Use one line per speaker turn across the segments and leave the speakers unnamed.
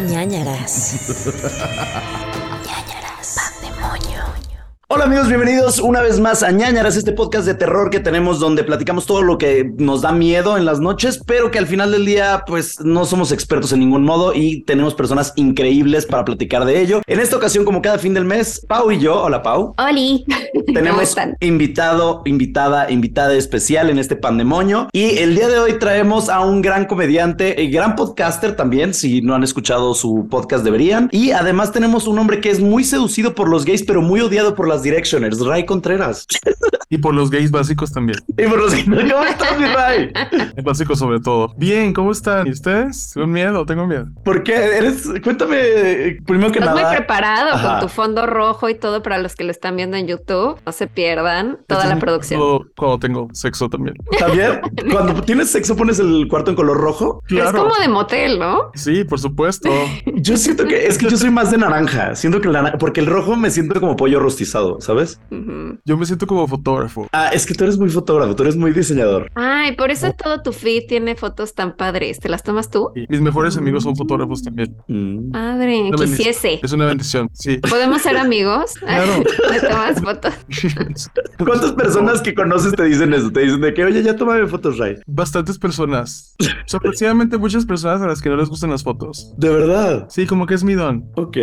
ñañaras. ñañaras. Pandemonio.
Hola amigos, bienvenidos una vez más a ñañaras, este podcast de terror que tenemos donde platicamos todo lo que nos da miedo en las noches, pero que al final del día pues no somos expertos en ningún modo y tenemos personas increíbles para platicar de ello. En esta ocasión, como cada fin del mes, Pau y yo, hola Pau,
Oli. ¿Cómo
tenemos
están?
invitado, invitada, invitada especial en este pandemonio y el día de hoy traemos a un gran comediante y gran podcaster también, si no han escuchado su podcast deberían, y además tenemos un hombre que es muy seducido por los gays pero muy odiado por las Directioners, Ray Contreras.
Y por los gays básicos también.
Y por los ¿Cómo estás, mi Ray?
Básicos sobre todo. Bien, ¿cómo están? ¿Y ustedes? Tengo miedo, tengo miedo.
¿Por qué? Eres, cuéntame, primero que
Estás muy
nada.
preparado
Ajá.
con tu fondo rojo y todo para los que lo están viendo en YouTube. No se pierdan toda la producción.
Cuando, cuando tengo sexo también.
También, cuando tienes sexo, pones el cuarto en color rojo.
Es como de motel, ¿no?
Sí, por supuesto.
Yo siento que es que yo soy más de naranja. Siento que el naranja, porque el rojo me siento como pollo rostizado, ¿sabes?
Yo me siento como fotógrafo.
Ah, es que tú eres muy fotógrafo, tú eres muy diseñador.
Ay, por eso todo tu feed tiene fotos tan padres. ¿Te las tomas tú?
Mis mejores amigos son fotógrafos también.
Mm.
Bendición.
quisiese.
Es una bendición, sí.
¿Podemos ser amigos?
Claro.
¿Me tomas fotos?
¿Cuántas personas que conoces te dicen eso? Te dicen de que, oye, ya tómame fotos, Ray.
Bastantes personas. Sorpresivamente muchas personas a las que no les gustan las fotos.
De verdad.
Sí, como que es mi don.
Ok.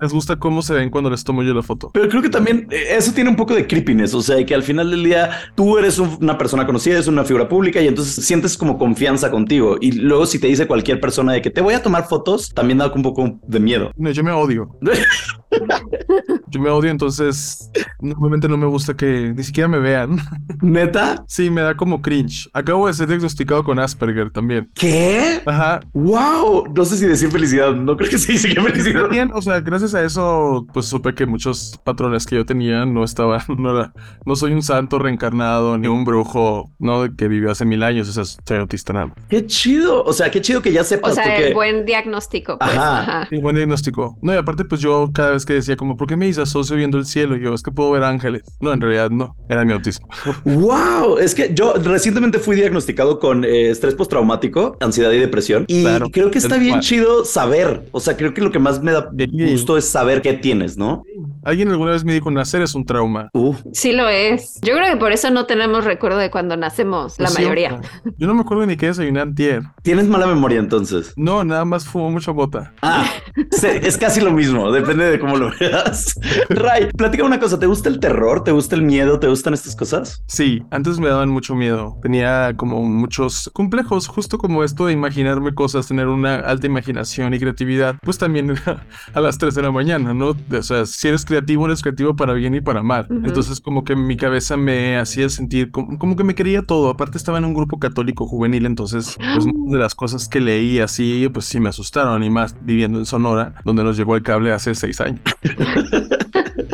Les gusta cómo se ven cuando les tomo yo la foto.
Pero creo que también eh, eso tiene un poco de creepiness, o sea, que al final del día tú eres un- una persona conocida, eres una figura pública y entonces sientes como confianza contigo. Y luego si te dice cualquier persona de que te voy a tomar fotos, también da un poco de miedo.
No, yo me odio. Yo me odio, entonces normalmente no me gusta que ni siquiera me vean.
¿Neta?
Sí, me da como cringe. Acabo de ser diagnosticado con Asperger también.
¿Qué?
Ajá.
¡Wow! No sé si decir felicidad, no creo que sí, sí que felicidad.
Bien, o sea, gracias a eso, pues supe que muchos patrones que yo tenía no estaban, no era, no soy un santo reencarnado ni un brujo, no que vivió hace mil años, o sea, soy autista nada. más.
¡Qué chido! O sea, qué chido que ya
O
sepas
sea,
porque...
el buen diagnóstico. Pues.
Ajá.
Ajá.
Sí, buen diagnóstico. No, y aparte, pues yo cada vez que decía como, ¿por qué me disasocio viendo el cielo? Y yo, es que puedo ver ángeles. No, en realidad no, era mi autismo.
¡Wow! Es que yo recientemente fui diagnosticado con eh, estrés postraumático, ansiedad y depresión. Y
Claro.
creo que está
Es
bien chido saber. O sea, creo que lo que más me da gusto es saber qué tienes, ¿no?
Alguien alguna vez me dijo, nacer es un trauma.
Uf.
Sí lo es. Yo creo que por eso no tenemos recuerdo de cuando nacemos, la
Sí,
mayoría.
Yo no me acuerdo ni qué desayuné antier.
Tienes mala memoria entonces.
No, nada más fumo mucha bota.
Ah, es casi lo mismo, depende de cómo lo veas. Ray, platica una cosa, ¿te gusta el terror? ¿Te gusta el miedo? ¿Te gustan estas cosas?
Sí, antes me daban mucho miedo. Tenía como muchos complejos, justo como esto de imaginarme cosas, tener una alta imaginación y creatividad. Pues también era a las 3 de la mañana, ¿no? O sea, si eres creativo, eres creativo para bien y para mal.
Ujú.
Entonces, como que mi cabeza me hacía sentir como, como que me quería todo. Aparte, estaba en un grupo católico juvenil, entonces, pues muchas de las cosas que leí así, pues sí me asustaron. Y más viviendo en Sonora, donde nos llegó el cable hace seis años.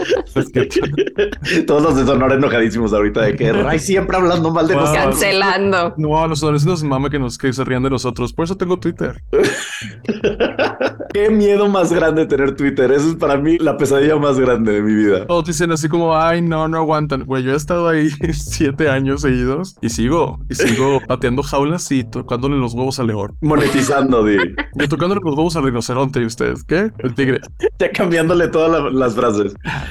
Es que-
Todos los de Sonora enojadísimos ahorita de que Ray siempre hablando mal de
Wow.
nosotros.
Cancelando.
No, a los adolescentes mama que nos que se rían de nosotros. Por eso tengo Twitter.
Qué miedo más grande tener Twitter. Eso es para mí la pesadilla más grande de mi vida.
Todos dicen así como, ay, no, no aguantan. Güey, yo he estado ahí siete años seguidos y sigo, y sigo pateando jaulas y tocándole los huevos al león.
Monetizando, di.
Y tocándole los huevos al rinoceronte. ¿Y ustedes qué? El tigre.
Ya cambiándole todas la- las frases.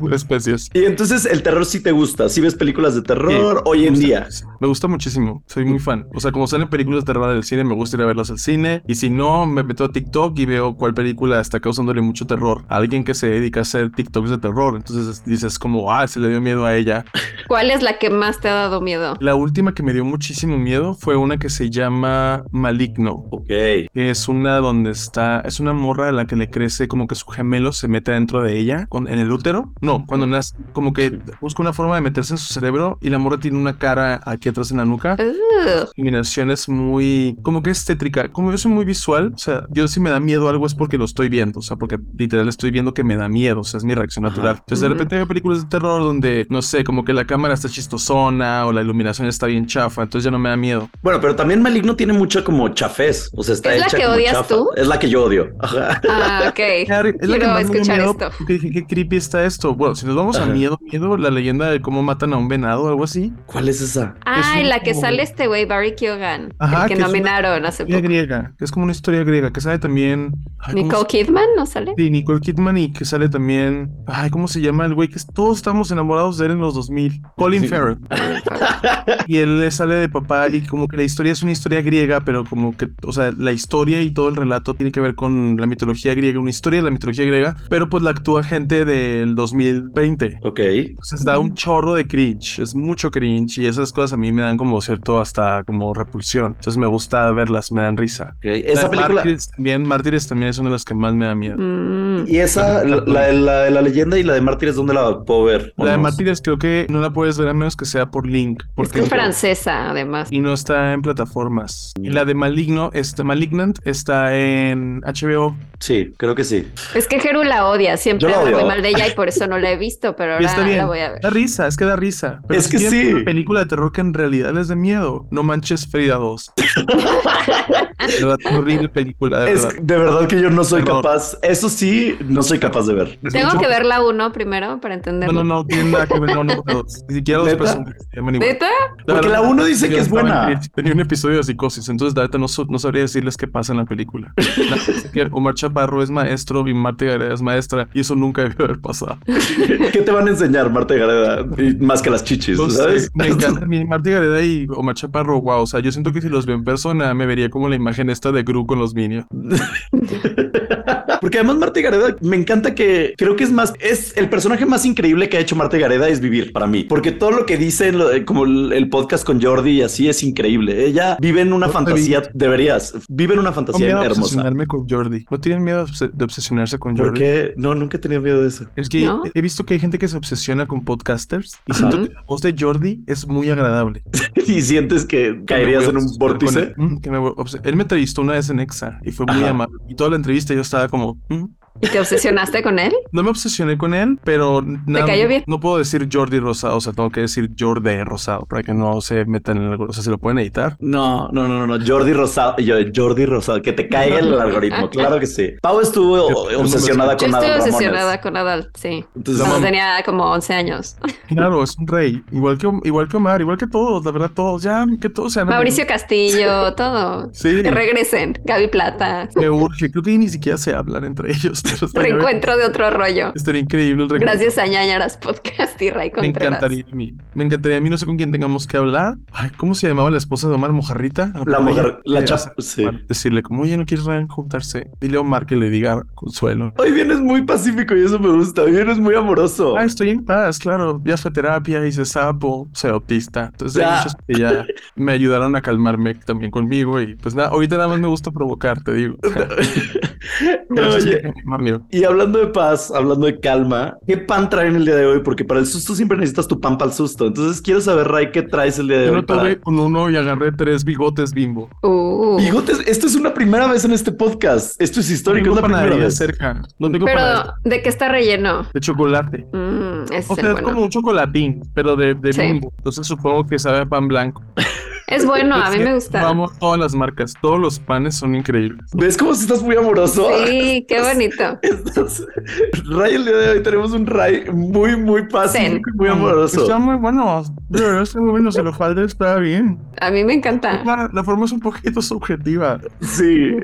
Especies.
Y entonces el terror sí te gusta. Si ves películas de terror
Sí,
hoy en día.
muchísimo. Me gusta muchísimo. Soy muy fan. O sea, como salen películas de terror del cine, me gusta ir a verlas al cine. Y si no, me meto a TikTok y veo cuál película está causándole mucho terror a alguien que se dedica a hacer TikToks de terror. Entonces dices como, ah, se le dio miedo a ella.
¿Cuál es la que más te ha dado miedo?
La última que me dio muchísimo miedo fue una que se llama Maligno.
Ok.
que Es una donde está, es una morra a la que le crece como que su gemelo se mete dentro de ella, con, en el útero. No, cuando nace, como que busca una forma de meterse en su cerebro y la morra tiene una cara aquí atrás en la nuca.
Ugh.
Iluminación es muy, como que es tétrica. Como yo soy muy visual, o sea, yo si me da miedo algo es porque lo estoy viendo, o sea, porque literal estoy viendo que me da miedo, o sea, es mi reacción
Ajá.
natural. Entonces de repente veo películas de terror donde, no sé, como que la cámara está chistosona o la iluminación está bien chafa, entonces ya no me da miedo.
Bueno, pero también Maligno tiene mucha como chafés. O sea, está
¿Es la que
como
odias
chafa.
tú?
Es la que yo odio. Ajá.
Ah, ok.
Claro, es la que
Quiero
más me dio
escuchar
miedo,
esto.
porque dije, qué creepy está esto. Bueno, si nos vamos a miedo, miedo, la leyenda de cómo matan a un venado o algo así.
¿Cuál es esa?
Ay,
un
la que
como-
sale este güey, Barry Keoghan,
Ajá,
el que,
que es una
nominaron hace
Historia
poco.
griega, que es como una historia griega, que sale también... ay, ¿cómo
Nicole Kidman, ¿no sale?
Sí, Nicole Kidman y que sale también... Ay, ¿cómo se llama el güey? Que es- todos estamos enamorados de él en los 2000. Colin
Sí.
Farrell. Y él le sale de papá y como que la historia es una historia griega, pero como que, o sea, la historia y todo el relato tiene que ver con la mitología griega, una historia de la mitología griega, pero pues la actúa gente del 2020.
Ok.
Entonces da un chorro de cringe, es mucho cringe y esas cosas a mí me dan como cierto hasta como repulsión. Entonces me gusta verlas, me dan risa.
ok. Esa película.
Mártires también, Mártires también es una de las que más me da miedo.
Mm.
Y esa, la, la, la de la leyenda y la de Mártires, ¿dónde la puedo ver? ¿O
La de
no?
Mártires creo que no la puedes ver a menos que sea por link.
Es
Porque
que es francesa, además.
y no está en plataformas. Y la de Maligno, este Malignant está en HBO.
Sí, creo que sí.
Es que Jeru la odia, siempre
Yo la
habla muy
odio.
mal de ella y por eso no la he visto, pero ahora
está bien.
la voy a ver.
Da risa, es que da risa. Pero
Es que sí.
Una película de terror que en realidad es de miedo. No manches Frida 2. de verdad, horrible película, de
Es
verdad.
de verdad que yo no soy
Terror.
capaz. Eso sí, no soy capaz de ver.
Es
Tengo
mucho-
que ver la uno primero para
No,
entenderlo.
no, no, tiene nada que ver. No, no, no. Ni siquiera los personajes se llaman igual.
¿Neta?
Porque la uno dice que es buena.
Tenía un episodio de psicosis, entonces la no, no sabría decirles qué pasa en la película. Omar Chaparro es maestro y Marta Gareda es maestra y eso nunca debió haber pasado.
¿Qué te van a enseñar, Marta Gareda? Más que las chichis, ¿sabes?
me encanta mi Marta Gareda y Omar Chaparro, wow, o sea, yo siento que si los veo en persona me vería como la imagen esta de Gru con los Minions.
Porque además Marta Gareda me encanta que creo que es más, es el personaje más increíble que ha hecho Marta Gareda es vivir para mí. Porque todo lo que dice, como el, podcast con Jordi y así es increíble. Ella vive en una
No
fantasía, deberías, vive en una
No
fantasía
miedo
hermosa.
obsesionarme con Jordi. ¿No tienen miedo de obse- de obsesionarse con
¿Por
Jordi?
qué? No, nunca he tenido miedo de eso.
Es que
¿No?
he visto que hay gente que se obsesiona con podcasters y
Ajá.
siento que la voz de Jordi es muy agradable.
y sientes que caerías en un vórtice.
él. Mm, que me él me entrevistó una vez en Exa y fue muy
Ajá.
amable. Y toda la entrevista yo estaba como, mm.
¿Y te obsesionaste con él?
no me obsesioné con él, pero nada-
cayó bien?
no puedo decir Jordi Rosado, o sea, tengo que decir Jordi Rosado para que no se metan en algo. O sea, se lo pueden editar.
No, no, no, no, no. Jordi Rosado, yo, Jordi Rosado, que te caiga el algoritmo, claro que sí. Pau estuvo
Yo- yo
obsesionada
Yo
con
estoy
Adal
obsesionada
Ramones.
con Adal, sí.
Entonces,
Cuando
mamá-
tenía como 11 años.
Claro, es un rey. Igual que, igual que Omar, igual que todos, la verdad, todos. Ya, que todos sean.
Mauricio Castillo, todo.
Sí.
Que regresen. Gaby Plata.
Me urge. Creo que ni siquiera se hablan entre ellos.
Reencuentro de otro rollo.
Estaría increíble el reencuentro.
Gracias a ñañaras podcast y Ray
Me
Contreras.
encantaría a mí. Me encantaría a mí, no sé con quién tengamos que hablar. Ay, ¿cómo se llamaba la esposa de Omar Mojarrita?
La mujer, la chapa, sí.
Decirle como, oye, ¿no quieres juntarse? Dile a Omar que le diga consuelo.
Hoy vienes muy pacífico y eso me gusta. Hoy vienes muy amoroso.
Ah, estoy en paz, claro. Ya fue terapia, hice sapo, soy autista. Entonces hay
Ya.
muchas que ya me ayudaron a calmarme también conmigo. Y pues nada, ahorita nada más me gusta provocar, te digo.
No, oye, y hablando de paz, hablando de calma, ¿qué pan traen el día de hoy? Porque para el susto siempre necesitas tu pan para el susto. Entonces quiero saber, Ray, ¿qué traes el día de
Yo
hoy?
no tuve
para-
con uno y agarré tres bigotes bimbo.
Uh.
Bigotes, esto es una primera vez en este podcast. Esto es histórico,
No
es
tengo
la primera
panadería
vez.
cerca. No tengo panadería.
Pero, ¿de qué está relleno?
De chocolate.
Mm,
O
es
sea, es
bueno.
como un chocolatín, pero de, de
Sí.
bimbo. Entonces supongo que sabe a pan blanco.
Es bueno, a mí me gusta.
Vamos, todas las marcas, todos los panes son increíbles.
¿Ves cómo si estás muy amoroso?
Sí, qué bonito.
Estás- Ray, el día de hoy tenemos un Ray muy, muy pacífico y muy amoroso.
Está muy bueno. De verdad, está muy bueno. Se lo falta, está bien.
A mí me encanta.
La, la forma es un poquito subjetiva.
Sí,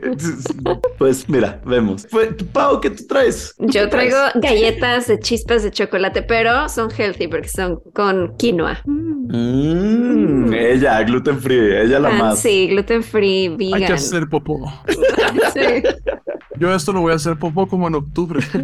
pues mira, vemos. Pues, Pau, ¿qué tú traes? ¿Tú qué
Yo traigo
traes?
galletas de chispas de chocolate, pero son healthy porque son con quinoa.
Mm, ella, gluten free, ella la
Ah,
más.
Sí, gluten free,
Hay que
vegan.
hacer popó.
Sí.
Yo esto lo voy a hacer popó como en octubre.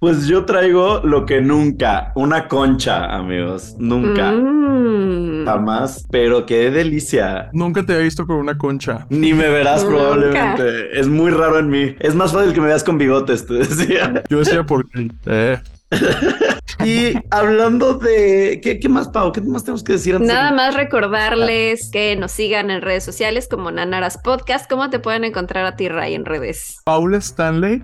Pues yo traigo lo que nunca, una concha, amigos. Nunca,
Mm.
jamás, pero qué delicia.
Nunca te había visto con una concha.
Ni me verás
Nunca.
probablemente. Es muy raro en mí. Es más fácil que me veas con bigotes, te decía.
Yo decía por qué. Eh,
Y hablando de... ¿Qué, qué más, Pau? ¿Qué más tenemos que decir antes? de-
Nada más recordarles que nos sigan en redes sociales como Nanaras Podcast. ¿Cómo te pueden encontrar a ti, Ray, en redes?
Paula Stanley.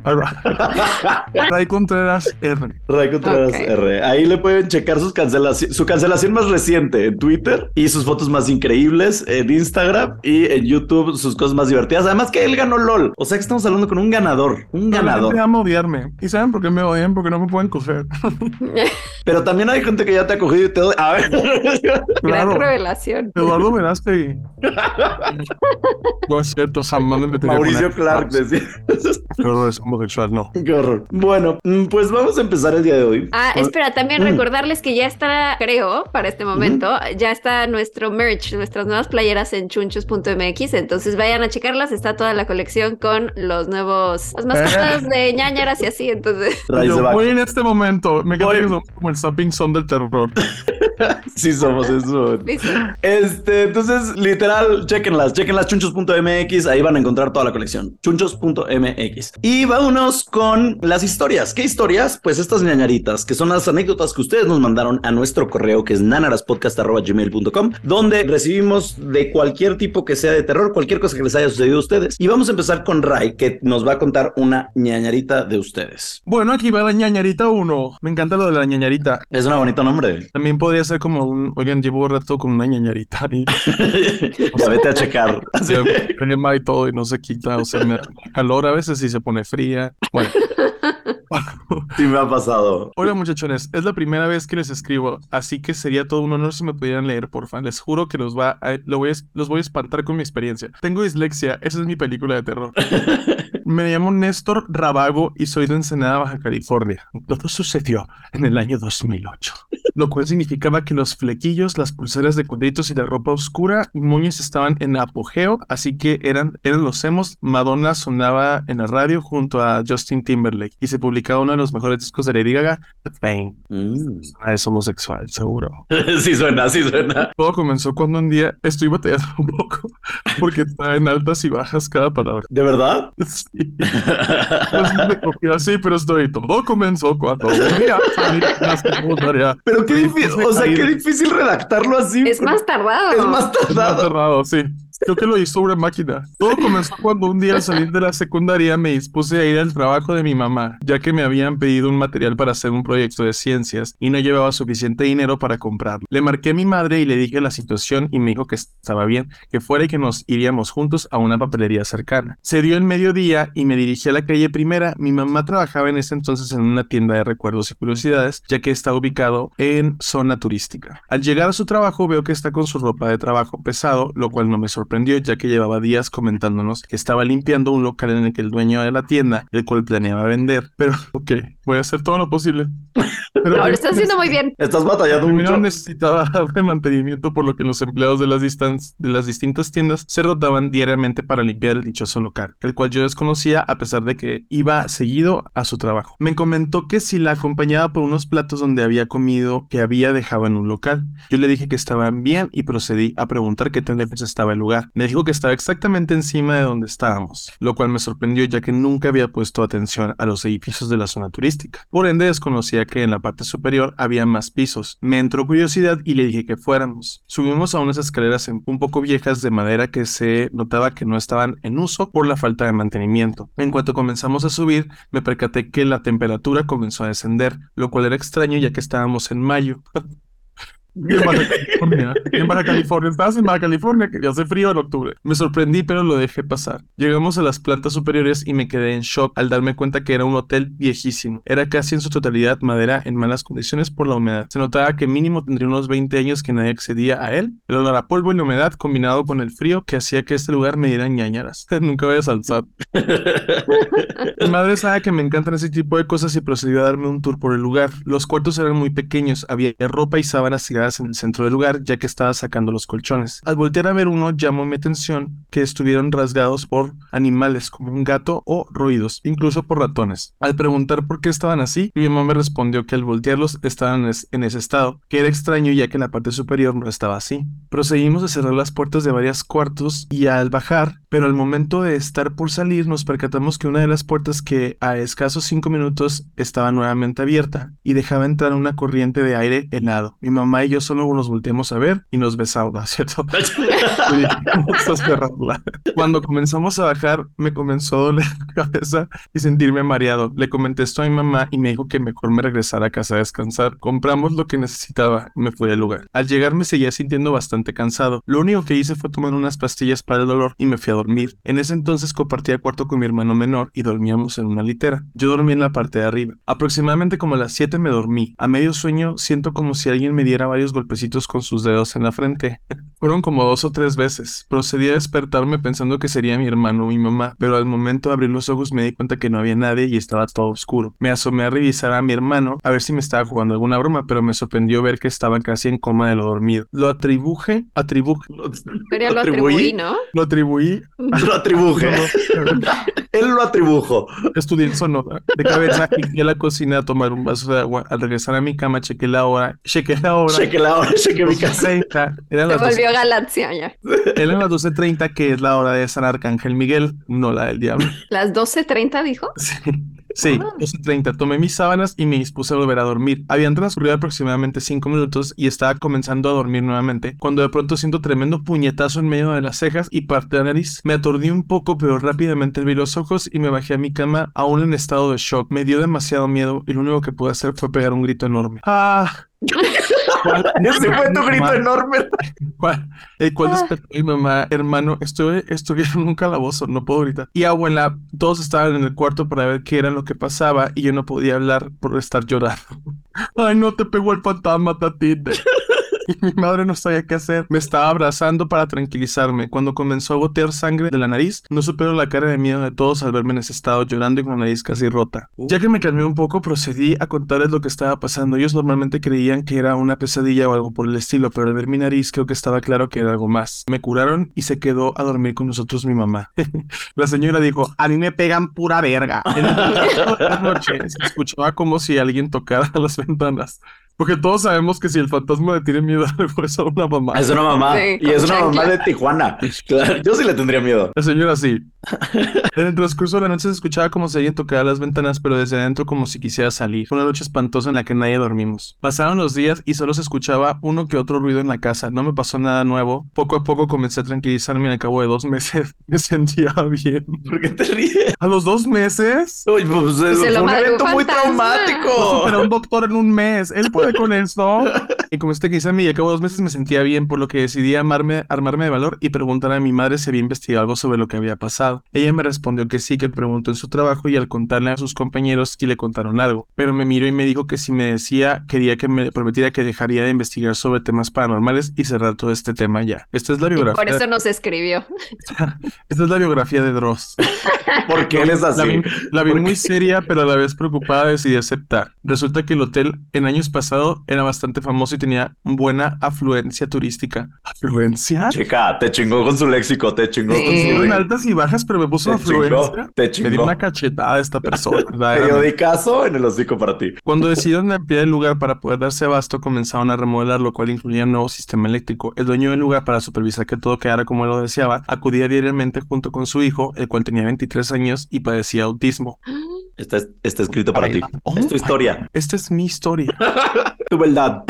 Ray Contreras R.
Ray Contreras
Ok.
R. Ahí le pueden checar sus cancelaciones, su cancelación más reciente en Twitter y sus fotos más increíbles en Instagram y en YouTube sus cosas más divertidas. Además que él ganó LOL. O sea que estamos hablando con un ganador, un ganador.
ama odiarme. ¿Y saben por qué me odian? Porque no me pueden coger.
Pero también hay gente que ya te ha cogido y te doy. A ver.
Gran revelación.
Eduardo Verástegui. no es cierto, me metería
Mauricio Clark decía.
Qué horror, es homosexual, no.
Qué horror. Bueno, mm, pues vamos a empezar el día de hoy.
Ah, espera, también recordarles que ya está, creo, para este momento, ya está nuestro merch, nuestras nuevas playeras en chunchos.mx. Entonces vayan a checarlas. Está toda la colección con los nuevos, las mascotas de ñañaras y así. Entonces,
Yo voy en este momento. Me
Voy.
Somos como el Sapping Son del terror.
Sí, somos eso.
listo.
Este, entonces, literal, chequenlas, chequenlas chunchos.mx, ahí van a encontrar toda la colección. Chunchos.mx. Y vámonos con las historias. ¿Qué historias? Pues estas ñañaritas, que son las anécdotas que ustedes nos mandaron a nuestro correo, que es nanaraspodcast.gmail.com, donde recibimos de cualquier tipo que sea de terror, cualquier cosa que les haya sucedido a ustedes. Y vamos a empezar con Ray, que nos va a contar una ñañarita de ustedes.
Bueno, aquí va la ñañarita 1. Me encanta lo de la ñañarita.
Es un bonito nombre.
También podría ser como un, oigan, llevo rato con una ñañarita y
ya vete a checar.
Crema y todo y no se quita, o sea, me calor a veces y se pone fría. Bueno.
Sí me ha pasado.
Hola muchachones, es la primera vez que les escribo, así que sería todo un honor si me pudieran leer, porfa. Les juro que los, va a- lo voy a- los voy a espantar con mi experiencia. Tengo dislexia, esa es mi película de terror. Me llamo Néstor Rabago y soy de Ensenada, Baja California. Todo sucedió en el año 2008, lo cual significaba que los flequillos, las pulseras de cuadritos y la ropa oscura y moños estaban en apogeo, así que eran, eran los emos. Madonna sonaba en la radio junto a Justin Timberlake y se publicaba uno de los mejores discos de Lady Gaga, The Fame.
Mm.
Ah, es homosexual, seguro.
Sí suena, sí suena.
Todo comenzó cuando un día estoy batallando un poco porque está en altas y bajas cada palabra.
¿De verdad?
Sí. Pues así, pero estoy. Todo comenzó cuando.
Pero qué difícil,
puse
o sea, qué difícil redactarlo así.
Es más tardado.
Es más
Es más
tardado.
tardado, sí. Creo que lo hizo una máquina. Todo comenzó cuando un día al salir de la secundaria me dispuse a ir al trabajo de mi mamá, ya que me habían pedido un material para hacer un proyecto de ciencias y no llevaba suficiente dinero para comprarlo. Le marqué a mi madre y le dije la situación y me dijo que estaba bien, que fuera y que nos iríamos juntos a una papelería cercana. Se dio el mediodía y me dirigí a la calle primera. Mi mamá trabajaba en ese entonces en una tienda de recuerdos y curiosidades, ya que está ubicado en zona turística. Al llegar a su trabajo veo que está con su ropa de trabajo pesado, lo cual no me sorprendió ya que llevaba días comentándonos que estaba limpiando un local en el que el dueño de la tienda, el cual planeaba vender. Pero, ok, voy a hacer todo lo posible. Pero
No, lo estás haciendo muy bien.
Estás batallando mucho.
necesitaba de mantenimiento por lo que los empleados de las, de las distintas tiendas se rotaban diariamente para limpiar el dichoso local, el cual yo desconocía a pesar de que iba seguido a su trabajo. Me comentó que si la acompañaba por unos platos donde había comido que había dejado en un local. Yo le dije que estaban bien y procedí a preguntar qué lejos estaba el lugar. Me dijo que estaba exactamente encima de donde estábamos, lo cual me sorprendió ya que nunca había puesto atención a los edificios de la zona turística. Por ende desconocía que en la parte superior había más pisos. Me entró curiosidad y le dije que fuéramos. Subimos a unas escaleras un poco viejas de madera que se notaba que no estaban en uso por la falta de mantenimiento. En cuanto comenzamos a subir, me percaté que la temperatura comenzó a descender, lo cual era extraño ya que estábamos en mayo. Y en Baja California. Estabas en Baja California, que ya hace frío en octubre. Me sorprendí, pero lo dejé pasar. Llegamos a las plantas superiores y me quedé en shock al darme cuenta que era un hotel viejísimo. Era casi en su totalidad madera en malas condiciones por la humedad. Se notaba que mínimo tendría unos 20 años que nadie accedía a él. El olor a polvo y la humedad combinado con el frío que hacía que este lugar me diera ñañaras. Nunca voy a salzar. Mi madre sabe que me encantan ese tipo de cosas y procedió a darme un tour por el lugar. Los cuartos eran muy pequeños, había ropa y sábanas tiradas en el centro del lugar ya que estaba sacando los colchones. Al voltear a ver uno llamó mi atención que estuvieron rasgados por animales como un gato o ruidos, incluso por ratones. Al preguntar por qué estaban así, mi mamá me respondió que al voltearlos estaban en es- en ese estado, que era extraño ya que la parte superior no estaba así. Proseguimos a cerrar las puertas de varios cuartos y al bajar, pero al momento de estar por salir nos percatamos que una de las puertas que a escasos cinco minutos estaba nuevamente abierta y dejaba entrar una corriente de aire helado. Mi mamá y yo yo solo nos volteamos a ver y nos besamos, ¿cierto? Cuando comenzamos a bajar, me comenzó a doler la cabeza y sentirme mareado. Le comenté esto a mi mamá y me dijo que mejor me regresara a casa a descansar. Compramos lo que necesitaba y me fui al lugar. Al llegar me seguía sintiendo bastante cansado. Lo único que hice fue tomar unas pastillas para el dolor y me fui a dormir. En ese entonces compartía cuarto con mi hermano menor y dormíamos en una litera. Yo dormí en la parte de arriba. Aproximadamente como a las 7 me dormí. A medio sueño siento como si alguien me diera golpecitos con sus dedos en la frente. Fueron como dos o tres veces. Procedí a despertarme pensando que sería mi hermano o mi mamá, pero al momento de abrir los ojos me di cuenta que no había nadie y estaba todo oscuro. Me asomé a revisar a mi hermano a ver si me estaba jugando alguna broma, pero me sorprendió ver que estaba casi en coma de lo dormido. Lo atribuje, atribuje,
Pero lo
atribuí?
atribuí, ¿no?
lo atribuí.
Lo atribuje. Él lo atribujo.
Estudié en Sonora. De cabeza y fui a la cocina a tomar un vaso de agua. Al regresar a mi cama, chequé la hora. Chequé la hora.
Cheque la hora, cheque mi casa.
12:30. Eran
Se
las 12
volvió galaxia ya.
Eran las 12.30, que es la hora de San Arcángel Miguel, no la del diablo.
Las 12.30 dijo.
Sí, sí,
Ah.
12.30. Tomé mis sábanas y me dispuse a volver a dormir. Habían transcurrido aproximadamente 5 minutos y estaba comenzando a dormir nuevamente, cuando de pronto siento tremendo puñetazo en medio de las cejas y parte de la nariz. Me aturdí un poco, pero rápidamente abrí los ojos y me bajé a mi cama, aún en estado de shock. Me dio demasiado miedo y lo único que pude hacer fue pegar un grito enorme. ¡Ah! ¿Cuál-
Ese fue tu grito enorme.
¿Cuál? El cual
Ah.
despertó mi mamá, hermano, estoy, estoy en un calabozo, no puedo gritar. Y abuela, todos estaban en el cuarto para ver qué era lo que pasaba y yo no podía hablar por estar llorando. Ay, no te pegó el fantasma, tatita. Y mi madre no sabía qué hacer. Me estaba abrazando para tranquilizarme. Cuando comenzó a gotear sangre de la nariz, no supero la cara de miedo de todos al verme en ese estado, llorando y con la nariz casi rota. Ya que me calmé un poco, procedí a contarles lo que estaba pasando. Ellos normalmente creían que era una pesadilla o algo por el estilo, pero al ver mi nariz creo que estaba claro que era algo más. Me curaron y se quedó a dormir con nosotros mi mamá. la señora dijo, a mí me pegan pura verga. En la noche se escuchaba como si alguien tocara las ventanas. Porque todos sabemos que si el fantasma le tiene miedo, le a una mamá.
Es una mamá.
Sí,
y es una mamá de Tijuana. Claro, yo sí le tendría miedo.
La señora sí. En el transcurso de la noche se escuchaba como si alguien tocara las ventanas, pero desde adentro como si quisiera salir. Fue una noche espantosa en la que nadie dormimos. Pasaron los días y solo se escuchaba uno que otro ruido en la casa. No me pasó nada nuevo. Poco a poco comencé a tranquilizarme y al cabo de dos meses me sentía bien.
¿Por qué te ríes?
¿A los dos meses?
Uy, pues,
Se
fue
lo
un evento muy
fantasma.
No
traumático.
superó un doctor en un mes. Él puede con esto. Y como este que dice a mí, y al cabo de dos meses me sentía bien, por lo que decidí armarme, armarme de valor y preguntar a mi madre si había investigado algo sobre lo que había pasado. Ella me respondió que sí, que preguntó en su trabajo y al contarle a sus compañeros sí le contaron algo. Pero me miró y me dijo que si me decía, quería que me prometiera que dejaría de investigar sobre temas paranormales y cerrar todo este tema ya. Esta es la
Y
biografía.
por eso nos escribió.
Esta es la biografía de Dross.
Porque él es
La
así.
vi, la vi
¿Por
muy
qué?
seria, pero a la vez preocupada decidí aceptar. Resulta que el hotel en años pasados era bastante famoso y tenía buena afluencia turística. ¿Afluencia?
Chica, te chingó con su léxico, te chingó
Sí.
con su léxico.
altas y bajas, pero me puso
Te chingó,
afluencia.
te
Me dio
chingó.
una cachetada a esta persona.
Periodicazo en el hocico para ti.
Cuando decidieron ampliar el lugar para poder darse abasto, comenzaron a remodelar, lo cual incluía un nuevo sistema eléctrico. El dueño del lugar, para supervisar que todo quedara como él lo deseaba, acudía diariamente junto con su hijo, el cual tenía 23 años y padecía autismo.
Está, está escrito para ti.
Oh
Es tu historia,
Esta es mi historia.
tu verdad.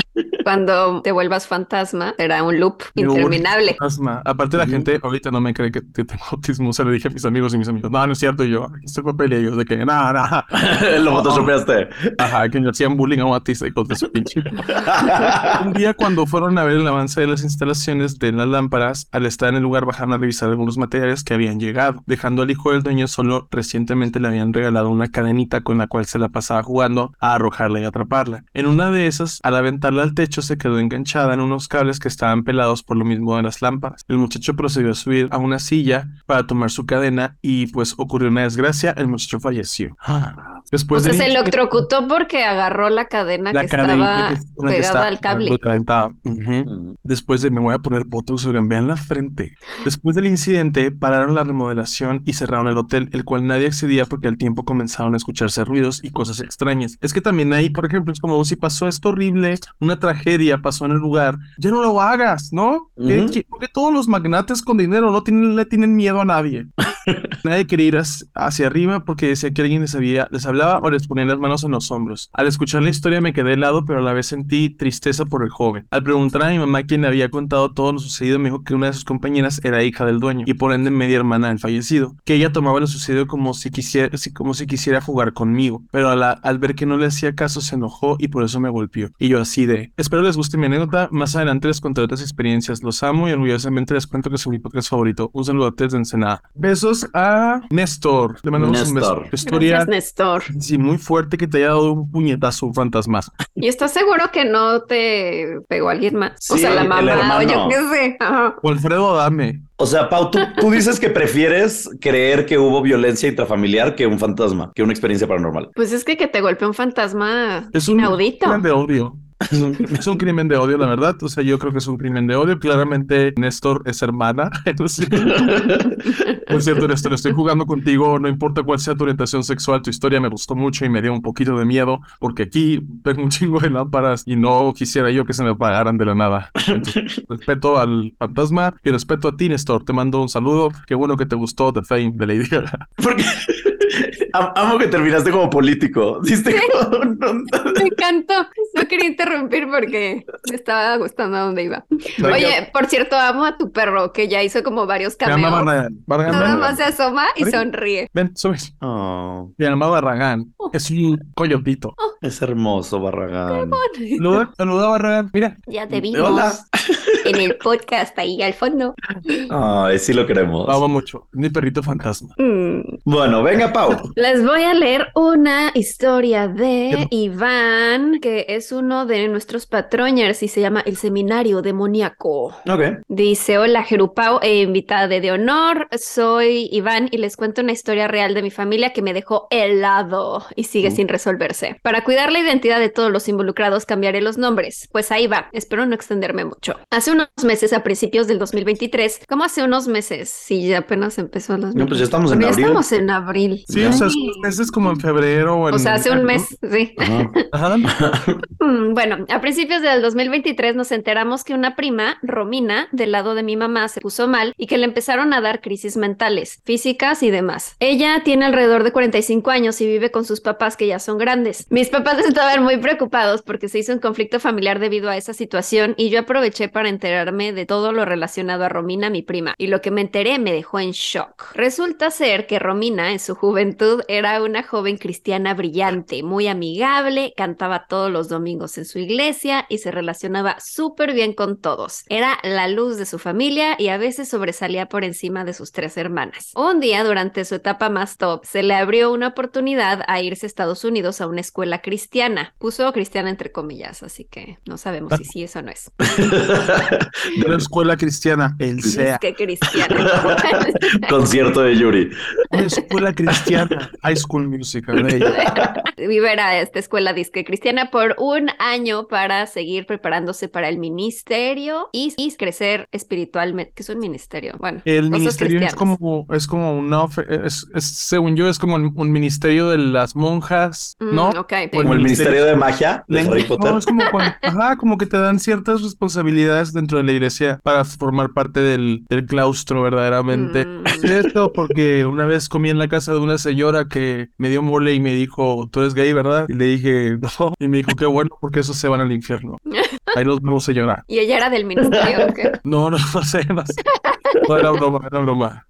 Cuando te vuelvas fantasma, será un loop interminable.
Fantasma. Aparte la gente ahorita no me cree que, que tengo autismo. Se lo dije a mis amigos y mis amigos. No, no es cierto. Y yo, el papel y ellos de que, nada, nada.
Lo photoshopeaste.
Ajá, que me hacían bullying a un autista y cosas de su pinche. Un día cuando fueron a ver el avance de las instalaciones de las lámparas, al estar en el lugar bajaron a revisar algunos materiales que habían llegado, dejando al hijo del dueño solo recientemente le habían regalado una cadenita con la cual se la pasaba jugando a arrojarla y atraparla. En una de al aventarla al techo se quedó enganchada en unos cables que estaban pelados por lo mismo de las lámparas. El muchacho procedió a subir a una silla para tomar su cadena y pues ocurrió una desgracia, el muchacho falleció. Después
o sea,
del
se electrocutó porque agarró la cadena
la
que estaba
la que
pegada
está-
al cable.
lo calentaba. Ujú. Después de me voy a poner botox o en la frente. Después del incidente, pararon la remodelación y cerraron el hotel, el cual nadie accedía porque al tiempo comenzaron a escucharse ruidos y cosas extrañas. Es que también ahí, por ejemplo, es como si pasó esto horrible, una tragedia pasó en el lugar, ya no lo hagas, ¿no?
Ujú.
que- Porque todos los magnates con dinero no tienen, le tienen miedo a nadie. Nadie quería ir hacia arriba porque decía que alguien les, había, les hablaba hablaba o les ponía las manos en los hombros. Al escuchar la historia me quedé helado, pero a la vez sentí tristeza por el joven. Al preguntar a mi mamá quién le había contado todo lo sucedido, me dijo que una de sus compañeras era hija del dueño y por ende media hermana del fallecido, que ella tomaba lo sucedido como si quisiera, como si quisiera jugar conmigo, pero al ver que no le hacía caso se enojó y por eso me golpeó. Y yo así de, espero les guste mi anécdota, más adelante les contaré otras experiencias, los amo y orgullosamente les cuento que es mi podcast favorito. Un saludo desde Ensenada. Besos a Néstor. Le mandamos un beso.
Historia, Néstor.
Sí, muy fuerte que te haya dado un puñetazo un fantasma.
¿Y estás seguro que no te pegó alguien más? o sea, la mamá, o yo qué sé.
O Alfredo Dame.
O sea, Pau, ¿tú, tú, dices que prefieres creer que hubo violencia intrafamiliar que un fantasma, que una experiencia paranormal.
Pues es que que te golpee un fantasma
es un inaudito. de odio. Es un, crimen de odio, la verdad. O sea, yo creo que es un crimen de odio. Claramente, Néstor es hermana. Por cierto, Néstor, estoy jugando contigo. No importa cuál sea tu orientación sexual, tu historia me gustó mucho y me dio un poquito de miedo porque aquí tengo un chingo de lámparas y no quisiera yo que se me apagaran de la nada. respeto al fantasma y respeto a ti, Néstor. Te mando un saludo. Qué bueno que te gustó The Fame de Lady Gaga.
Porque amo que terminaste como político. ¿Diste
Me encantó. No quería interrumpir porque me estaba gustando a dónde iba. Oye, por cierto, amo a tu perro que ya hizo como varios cameos. Nada más se asoma y sonríe.
Ven, subes. Oh. Se llama Barragán. Oh. Es un coyotito.
Oh. Es hermoso, Barragán.
Saluda, saluda, Barragán. Mira.
Ya te vimos. Hola. En el podcast ahí al fondo.
Ay, sí lo queremos.
Vamos mucho. Mi perrito fantasma.
Mm. Bueno, venga, Pau.
Les voy a leer una historia de Iván, que es uno de nuestros patroñers y se llama El Seminario Demoníaco.
Ok.
Dice, hola Jerupau e invitada de honor, soy Iván y les cuento una historia real de mi familia que me dejó helado y sigue mm. sin resolverse. Para cuidar la identidad de todos los involucrados cambiaré los nombres. Pues ahí va, espero no extenderme mucho. Hace unos meses, a principios del 2023, ¿cómo hace unos meses? Sí, ya apenas empezó los
No, pues ya estamos en abril.
estamos en abril.
Sí, o sea, es como en febrero o en...
O sea, hace un mes, sí. Mm, bueno, a principios del 2023 nos enteramos que una prima, Romina, del lado de mi mamá, se puso mal y que le empezaron a dar crisis mentales, físicas y demás. Ella tiene alrededor de 45 años y vive con sus papás que ya son grandes. Mis papás estaban muy preocupados porque se hizo un conflicto familiar debido a esa situación y yo aproveché para enterarme de todo lo relacionado a Romina, mi prima, y lo que me enteré me dejó en shock. Resulta ser que Romina en su juventud era una joven cristiana brillante, muy amigable, cantaba todos los domingos en su iglesia y se relacionaba súper bien con todos. Era la luz de su familia y a veces sobresalía por encima de sus tres hermanas. Un día, durante su etapa más top, se le abrió una oportunidad a irse a Estados Unidos a una escuela cristiana. Puso cristiana entre comillas, así que no sabemos si sí eso no es.
de la escuela cristiana, el sea.
que cristiana.
Concierto de Yuri.
Una escuela cristiana, High School Musical.
Viver a esta escuela disque cristiana por un año para seguir preparándose para el ministerio y, crecer espiritualmente, que es un ministerio. Bueno,
el ministerio es como, es como una, es, según yo, es como un ministerio de las monjas, mm, ¿no?
Como el ministerio de magia de Harry Potter.
es como, ajá, como que te dan ciertas responsabilidades dentro de la iglesia para formar parte del, del claustro verdaderamente. Mm. Esto porque una vez comí en la casa de una señora que me dio mole y me dijo, tú eres gay, ¿verdad? Y le dije, no. Y me dijo, qué bueno, porque esos se van al infierno. Ahí los vemos, señora.
¿Y ella era del ministerio o qué?
No, no, no sé, no sé. No era broma, era broma.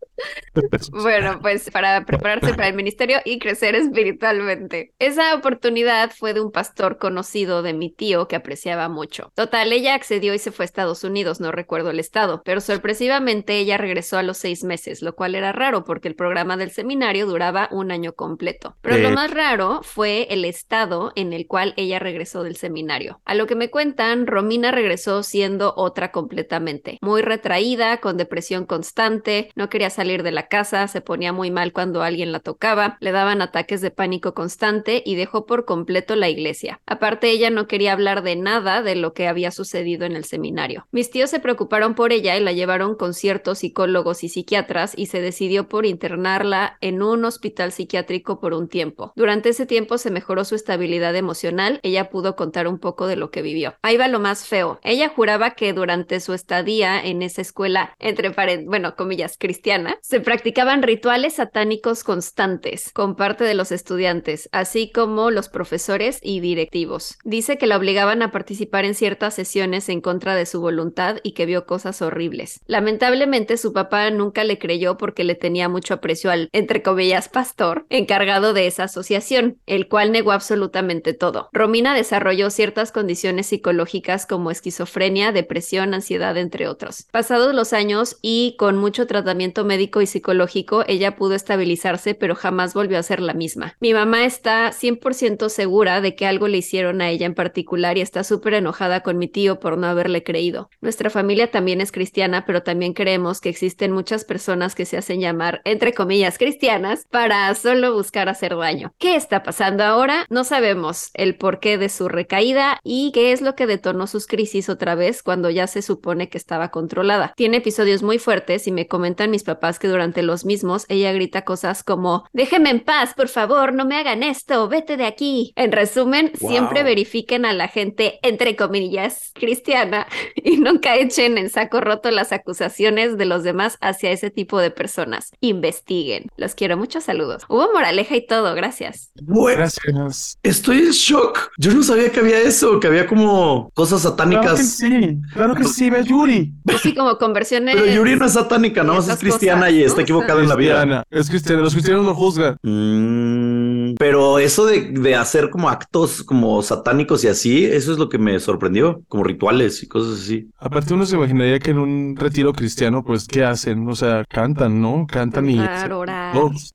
Bueno, pues para prepararse para el ministerio y crecer espiritualmente. Esa oportunidad fue de un pastor conocido de mi tío que apreciaba mucho. Total, ella accedió y se fue a Estados Unidos, no recuerdo el estado, pero sorpresivamente ella regresó a los seis meses, lo cual era raro porque el programa del seminario duraba un año completo. Pero lo más raro fue el estado en el cual ella regresó del seminario. A lo que me cuentan, Romina regresó siendo otra completamente, muy retraída, con depresión constante, no quería salir de la casa, se ponía muy mal cuando alguien la tocaba, le daban ataques de pánico constante y dejó por completo la iglesia. Aparte, ella no quería hablar de nada de lo que había sucedido en el seminario. Mis tíos se preocuparon por ella y la llevaron con ciertos psicólogos y psiquiatras y se decidió por internarla en un hospital psiquiátrico por un tiempo. Durante ese tiempo se mejoró su estabilidad emocional, ella pudo contar un poco de lo que vivió. Ahí va lo más feo. Ella juraba que durante su estadía en esa escuela, entre bueno, comillas, cristiana, se practicaban rituales satánicos constantes con parte de los estudiantes, así como los profesores y directivos. Dice que la obligaban a participar en ciertas sesiones en contra de su voluntad y que vio cosas horribles. Lamentablemente su papá nunca le creyó porque le tenía mucho aprecio al, entre comillas, pastor encargado de esa asociación, el cual negó absolutamente todo. Romina desarrolló ciertas condiciones psicológicas como esquizofrenia, depresión, ansiedad, entre otros. Pasados los años y con mucho tratamiento médico y psicológico, ella pudo estabilizarse, pero jamás volvió a ser la misma. Mi mamá está 100% segura de que algo le hicieron a ella en particular y está súper enojada con mi tío por no haberle creído. Nuestra familia también es cristiana, pero también creemos que existen muchas personas que se hacen llamar, entre comillas, cristianas para solo buscar hacer daño. ¿Qué está pasando ahora? No sabemos el porqué de su recaída y qué es lo que detonó sus crisis otra vez cuando ya se supone que estaba controlada. Tiene episodios muy fuertes y me comentan mis papás que durante los mismos ella grita cosas como déjeme en paz, por favor, no me hagan esto, vete de aquí. En resumen, siempre verifiquen a la gente, entre comillas, cristiana y nunca echen en saco roto las acusaciones de los demás hacia ese tipo de personas. Investiguen. Los quiero mucho, saludos. Hubo moraleja y todo, gracias.
Gracias.
Estoy en shock. Yo no sabía que había eso, que había como cosas
Claro que
satánicas.
sí, claro que sí, ve Yuri.
Así como conversiones.
Pero Yuri no es satánica, nada más es cristiana
cosas,
y
¿no?
está equivocada en la vida.
Es cristiana, los cristianos lo juzgan.
Mm, pero eso de, de hacer como actos como satánicos y así, eso es lo que me sorprendió, como rituales y cosas así.
Aparte uno se imaginaría que en un retiro cristiano, pues, ¿qué hacen? O sea, cantan, ¿no? Cantan y...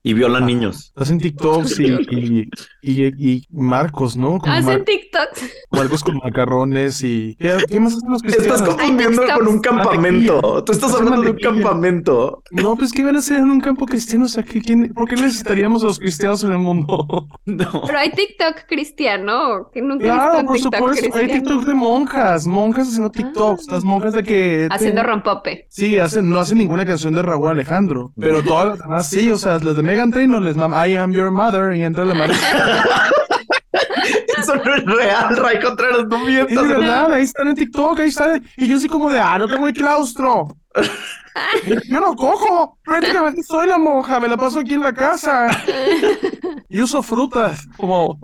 Y violan niños.
Hacen TikToks y, y, y, y marcos, ¿no? Como,
Hacen
mar-
TikToks.
Marcos con macarrones y... ¿Qué, qué más hacen los cristianos?
Estás confundiendo
Ay,
con un
TikToks.
campamento. Tú estás hablando de un campamento.
No, pues, ¿qué van a hacer en un campo cristiano? O sea, ¿qué, quién- ¿por qué necesitaríamos a los cristianos en el mundo?
No.
Pero hay TikTok cristiano. Que nunca he
Claro, por
TikTok
supuesto. Hay. TikTok de monjas, monjas haciendo TikToks,
Ah.
las monjas de que...
Haciendo rompope.
Sí, hacen, no hacen ninguna canción de Raúl Alejandro, pero todas las demás sí, o sea, las de Megan Trainor les mama I am your mother y entra la madre.
Eso no es real, Ray Contreras, no
Es
mientas.
de verdad, ahí están en TikTok, ahí están. Y yo así como de, ah, no tengo el claustro. Yo no cojo, prácticamente soy la monja, me la paso aquí en la casa. Y uso frutas, como...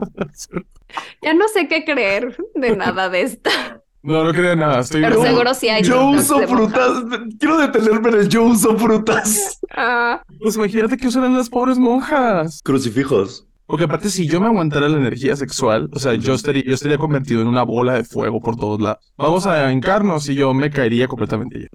Ya no sé qué creer de nada de esto.
No, no creo nada, estoy...
Pero seguro sí hay.
Yo uso frutas. Quiero detenerme en el yo uso frutas.
Ah,
Pues imagínate que usan las pobres monjas.
Crucifijos.
Porque aparte, si yo me aguantara la energía sexual, o sea, yo estaría, yo estaría convertido en una bola de fuego por todos lados. Vamos a encarnos y yo me caería completamente.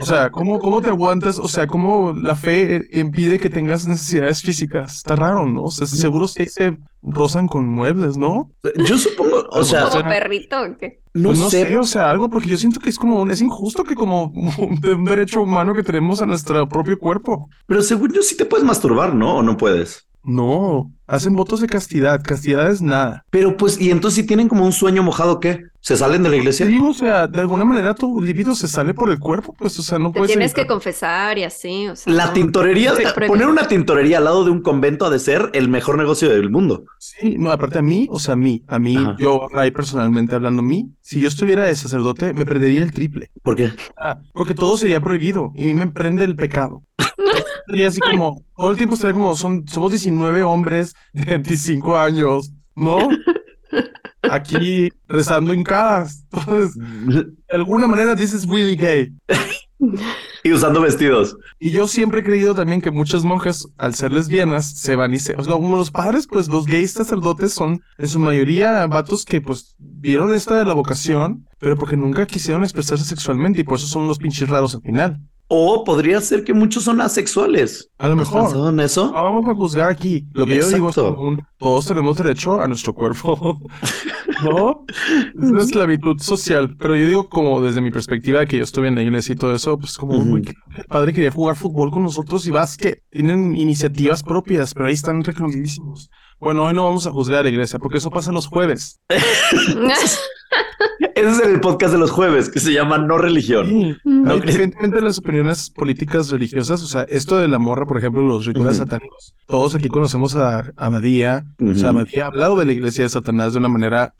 O sea, ¿cómo, cómo te aguantas? O sea, ¿cómo la fe impide que tengas necesidades físicas? Está raro, ¿no? O sea, seguro sí se rozan con muebles, ¿no?
Yo supongo, o sea,
como perrito. ¿o qué?
no,
Pues no
sé.
sé, o sea, algo, porque yo siento que es como, es injusto que como un, de un derecho humano que tenemos a nuestro propio cuerpo.
Pero según yo sí te puedes masturbar, ¿no? ¿O no puedes?
No, hacen votos de castidad, castidad es nada.
Pero pues, y entonces si tienen como un sueño mojado, ¿qué? ¿Se salen de la iglesia?
Sí, o sea, de alguna manera tu libido se sale por el cuerpo, pues, o sea, no
Te
puedes
tienes que confesar y así. O sea,
La
no.
tintorería,
prohibido.
poner una tintorería al lado de un convento ha de ser el mejor negocio del mundo.
Sí, no, aparte a mí, o sea, a mí, a mí,
Ajá.
yo, Ray, personalmente hablando a mí, si yo estuviera de sacerdote, me perdería el triple.
¿Por qué?
Ah, porque todo sería prohibido y me emprende el pecado. Sería así como, todo el tiempo estaría como, son, somos 19 hombres de 25 años, ¿no? Aquí rezando hincadas. Entonces, de alguna manera dices really gay.
Y usando vestidos.
Y yo siempre he creído también que muchas monjas, al ser lesbianas, se van y se... O sea, como los padres, pues los gays sacerdotes son en su mayoría vatos que pues vieron esta de la vocación, pero porque nunca quisieron expresarse sexualmente y por eso son los pinches raros al final.
O podría ser que muchos son asexuales.
A lo
¿Has
mejor.
pensado en eso?
No vamos a juzgar aquí. Lo que yo digo es común. Todos tenemos derecho a nuestro cuerpo. ¿No? Es una esclavitud social. Pero yo digo como desde mi perspectiva de que yo estuve en la iglesia y todo eso, pues como uy, que el padre quería jugar fútbol con nosotros y básquet. Tienen iniciativas propias, pero ahí están recluidísimos. Bueno, hoy no vamos a juzgar a la iglesia porque eso pasa los jueves.
Ese es el podcast de los jueves que se llama No Religión. No,
Independientemente de las opiniones políticas religiosas, o sea, esto de la morra, por ejemplo, los rituales
Ujú.
satánicos, todos aquí conocemos a Amadía, o sea. Amadía ha hablado de la iglesia de Satanás de una manera,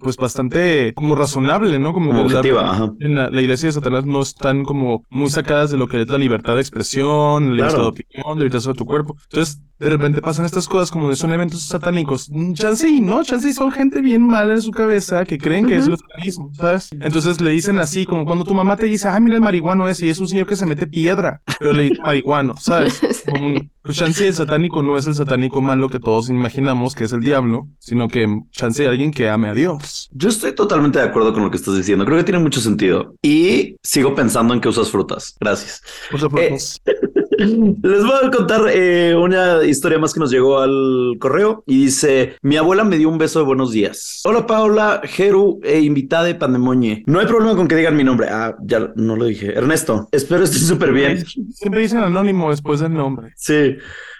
pues, bastante como razonable, ¿no? Como
objetiva,
en la, la iglesia de Satanás no están como muy sacadas de lo que es la libertad de expresión, la libertad
Claro.
de opinión, la libertad sobre tu cuerpo. Entonces, de repente pasan estas cosas como de son eventos satánicos. Chance y no, chance y son gente bien mala en su cabeza que creen que es el satanismo, ¿sabes? Entonces le dicen así, como cuando tu mamá te dice, ah, mira el marihuano ese, y es un señor que se mete piedra, pero le dice marihuano, ¿sabes? Como un- pues chance el satánico no es el satánico malo que todos imaginamos que es el diablo, sino que chance de alguien que ame a Dios.
Yo estoy totalmente de acuerdo con lo que estás diciendo. Creo que tiene mucho sentido. Y sigo pensando en que usas frutas. Gracias.
O sea,
Eh, Les voy a contar eh, una historia más que nos llegó al correo y dice: Mi abuela me dio un beso de buenos días. Hola Paula, Jeru e invitada de Pandemoñe. No hay problema con que digan mi nombre. Ah, ya no lo dije. Ernesto, espero estés súper bien.
Siempre dicen anónimo después del nombre.
Sí.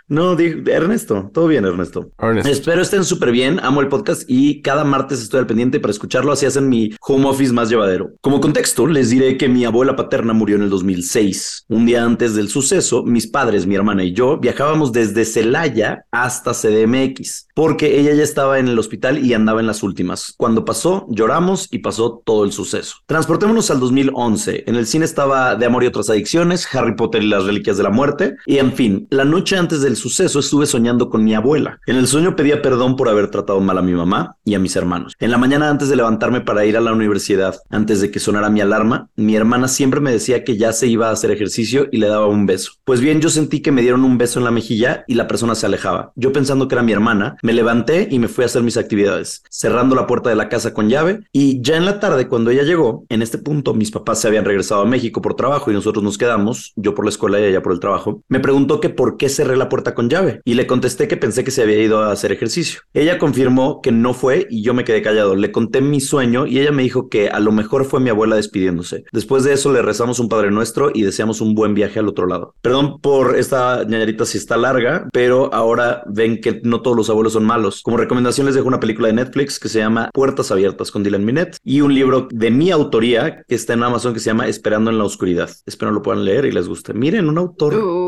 No, di- Ernesto, todo bien, Ernesto.
Ernest.
Espero estén súper bien, amo el podcast y cada martes estoy al pendiente para escucharlo, así hacen mi home office más llevadero. Como contexto, les diré que mi abuela paterna murió en el 2006. Un día antes del suceso, mis padres, mi hermana y yo viajábamos desde Celaya hasta CDMX, porque ella ya estaba en el hospital y andaba en las últimas. Cuando pasó, lloramos y pasó todo el suceso. Transportémonos al 2011. En el cine estaba De Amor y otras adicciones, Harry Potter y las Reliquias de la Muerte, y en fin, la noche antes del suceso estuve soñando con mi abuela. En el sueño pedía perdón por haber tratado mal a mi mamá y a mis hermanos. En la mañana antes de levantarme para ir a la universidad, antes de que sonara mi alarma, mi hermana siempre me decía que ya se iba a hacer ejercicio y le daba un beso. Pues bien, yo sentí que me dieron un beso en la mejilla y la persona se alejaba. Yo pensando que era mi hermana, me levanté y me fui a hacer mis actividades, cerrando la puerta de la casa con llave y ya en la tarde cuando ella llegó, en este punto mis papás se habían regresado a México por trabajo y nosotros nos quedamos, yo por la escuela y ella por el trabajo, me preguntó que por qué cerré la puerta con llave y le contesté que pensé que se había ido a hacer ejercicio. Ella confirmó que no fue y yo me quedé callado. Le conté mi sueño y ella me dijo que a lo mejor fue mi abuela despidiéndose. Después de eso le rezamos un Padre Nuestro y deseamos un buen viaje al otro lado. Perdón por esta ñañarita si está larga, pero ahora ven que no todos los abuelos son malos. Como recomendación les dejo una película de Netflix que se llama Puertas Abiertas con Dylan Minnette y un libro de mi autoría que está en Amazon que se llama Esperando en la Oscuridad. Espero lo puedan leer y les guste. Miren, un autor,
Uh,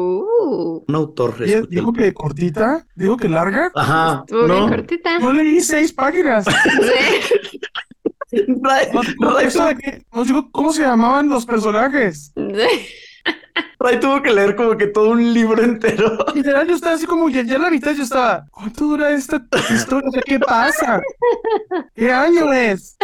un autor.
Dijo que cortita, dijo que larga.
Ajá.
estuvo bien
No.
cortita.
No leí seis páginas.
Sí.
Cómo se llamaban los personajes.
Sí.
Ray tuvo que leer como que todo un libro entero.
Literal, yo estaba así como ya, la mitad yo estaba, ¿cuánto dura esta historia? ¿Qué pasa? ¿Qué año es?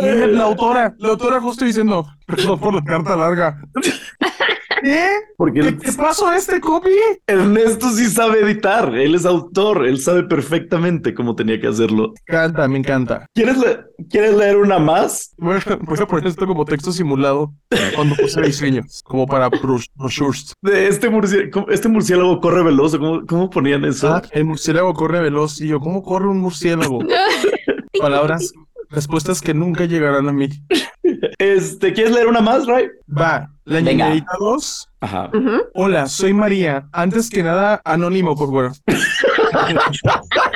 Y la autora, la autora justo diciendo, perdón por la carta larga. ¿Qué?
Porque
¿Qué, qué pasó a este copy?
Ernesto sí sabe editar. Él es autor. Él sabe perfectamente cómo tenía que hacerlo.
Me encanta, me encanta.
¿Quieres, le- ¿quieres leer una más?
Bueno, voy a poner esto como texto simulado cuando puse diseños, como para brochures.
De este murciélago, este murciélago corre veloz. ¿Cómo, cómo ponían eso?
Ah, el murciélago corre veloz. Y yo, ¿cómo corre un murciélago? Palabras, respuestas que nunca llegarán a mí.
Este, ¿quieres leer una más, Ray?
Va, la
Venga.
ñañerita 2.
Ajá.
Hola, soy María. Antes que nada, anónimo, por favor.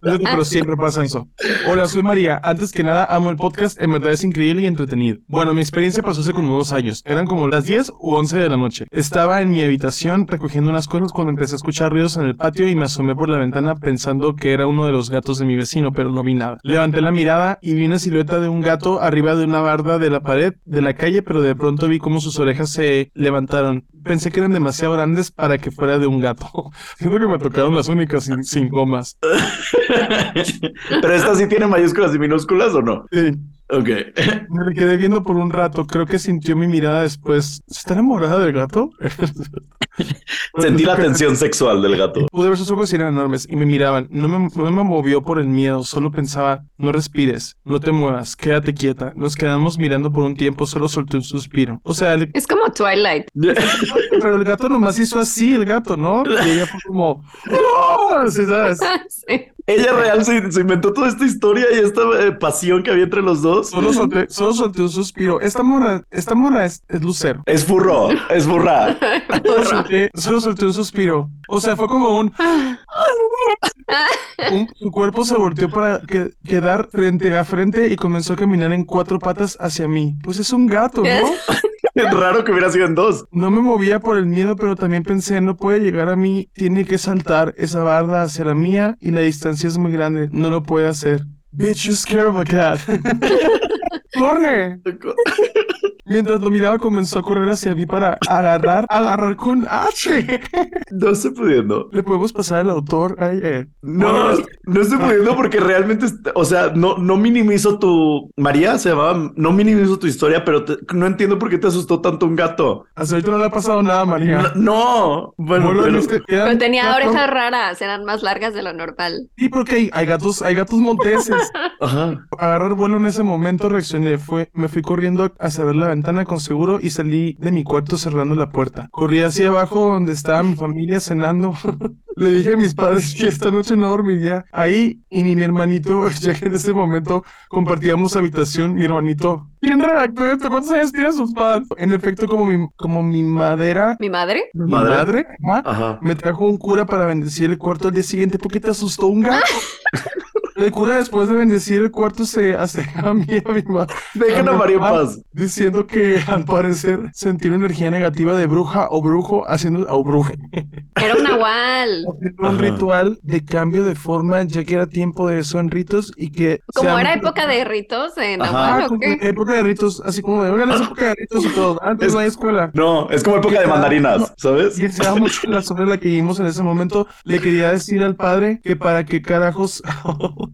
Pero siempre pasa eso. Hola, soy María. Antes que nada, amo el podcast. En verdad es increíble y entretenido. Bueno, mi experiencia pasó hace como dos años. Eran como las 10 u 11 de la noche. Estaba en mi habitación recogiendo unas cosas cuando empecé a escuchar ruidos en el patio y me asomé por la ventana pensando que era uno de los gatos de mi vecino, pero no vi nada. Levanté la mirada y vi una silueta de un gato arriba de una barda de la pared de la calle, pero de pronto vi cómo sus orejas se levantaron. Pensé que eran demasiado grandes para que fuera de un gato. Siento que me tocaron las únicas sin, sin comas.
Pero esta sí tiene mayúsculas y minúsculas o no?
Sí.
Ok.
Me le quedé viendo por un rato. Creo que sintió mi mirada después. ¿Está enamorada del gato?
Sentí la tensión sexual del gato.
Pude ver sus ojos y eran enormes y me miraban. No me, no me movió por el miedo, solo pensaba, no respires, no te muevas, quédate quieta. Nos quedamos mirando por un tiempo, solo solté un suspiro. O sea, el-
Es como Twilight.
pero el gato nomás hizo así, el gato, ¿no? Y ella fue como, ¡Oh! Sí, ¿sabes?
Sí.
Ella real se, se inventó toda esta historia y esta eh, pasión que había entre los dos.
Solo solté, solo solté un suspiro. Esta morra, esta morra es, es lucero.
Es furro, es burra.
Solo solté, solo solté un suspiro. O sea, fue como un... un- su cuerpo se volteó para que- quedar frente a frente y comenzó a caminar en cuatro patas hacia mí. Pues es un gato, ¿no?
Es raro que hubiera sido en dos.
No me movía por el miedo, pero también pensé, no puede llegar a mí, tiene que saltar esa barda hacia la mía y la distancia es muy grande, no lo puede hacer. Bitch, you scared of a cat. ¡Corre! Mientras lo miraba comenzó a correr hacia mí para agarrar, agarrar con H.
No estoy pudiendo.
Le podemos pasar al autor. Ay, eh.
No, no estoy pudiendo porque realmente, o sea, no, no minimizo tu... María se llamaba, no minimizo tu historia, pero te- no entiendo por qué te asustó tanto un gato.
Hasta ahorita no le ha pasado nada, María.
No, bueno,
Bueno,
pero-
eran
Pero tenía orejas raras, eran más largas de lo normal.
Sí, porque hay, hay gatos, hay gatos monteses.
Ajá.
Agarrar vuelo en ese momento reaccioné, fue, me fui corriendo hacia ver la ventana con seguro y salí de mi cuarto cerrando la puerta. Corrí hacia abajo donde estaba mi familia cenando. Le dije a mis padres que esta noche no dormiría ahí y ni mi hermanito, ya que en ese momento compartíamos habitación, mi hermanito. ¿Quién redactó esto? ¿Cuántos años tiene sus padres? En efecto, como mi, como mi madera,
¿Mi madre?
mi
¿Madre?
madre, ajá,
Ajá.
me trajo un cura para bendecir el cuarto al día siguiente. ¿Por qué te asustó un gato? El cura después de bendecir el cuarto se acerca a mí a mi mamá
Dejen a María paz.
diciendo que al parecer sentí una energía negativa de bruja o brujo haciendo o bruje.
Era un nahual.
Haciendo un
Ajá.
ritual de cambio de forma ya que era tiempo de eso en ritos y que
Como era época de ritos en
Ajá.
nahual
Ah,
o qué?
época de ritos, así como de, oigan, es época de ritos y todo. Antes
Es-
no hay escuela.
No, es como época de mandarinas, ¿sabes?
Y sea mucho la zona en la que vivimos en ese momento, le quería decir al padre que para qué carajos.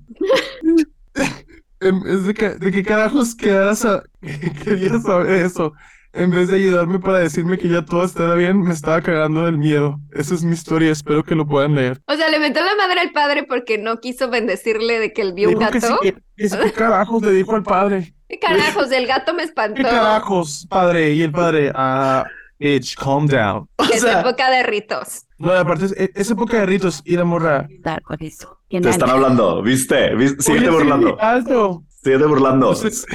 vez de, que, de qué carajos quedaras a... quería saber eso. En vez de ayudarme para decirme que ya todo estaba bien, me estaba cagando del miedo. Esa es mi historia, espero que lo puedan leer.
O sea, le metió la madre al padre porque no quiso bendecirle de que él vio un
que sí,
gato.
que, que sí, ¿qué carajos le dijo al padre?
¿Qué carajos? El gato me
¿Qué
espantó.
carajos, padre? Y el padre, ah, bitch, calm down.
O
Es
sea,
época de ritos.
No, aparte es, es época de ritos y la morra.
Dar con eso.
te están hablando, ¿viste? ¿Viste? Síguete
Oye, sí,
burlando.
alto.
Síguete burlando.
Entonces,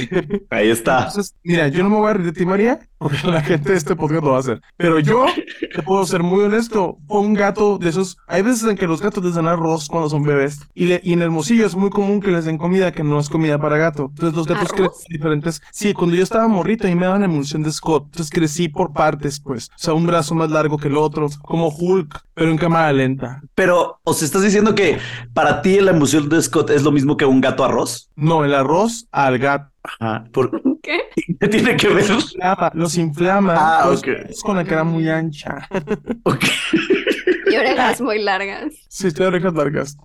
Ahí está.
entonces, mira, yo no me voy a reír de ti, María, porque la gente de este podcast lo va a hacer. Pero yo te puedo ser muy honesto. Fue un gato de esos. Hay veces en que los gatos les dan arroz cuando son bebés. Y, le- y en Hermosillo es muy común que les den comida que no es comida para gato. Entonces los gatos
¿Arroz?
crecen diferentes. Sí, cuando yo estaba morrito, a mí me daban emulsión de Scott. Entonces crecí por partes, pues. O sea, un brazo más largo que el otro, como Hulk, pero en cámara lenta.
Pero, o sea, estás diciendo que para ti la emoción de Scott es lo mismo que un gato arroz.
No, el arroz al gato.
Ajá. ¿Por
¿Qué?
qué tiene que ver?
Inflama, los inflama.
Ah,
los
ok.
gatos con la cara muy ancha.
Ok.
Y orejas muy largas.
Sí, estoy de orejas largas.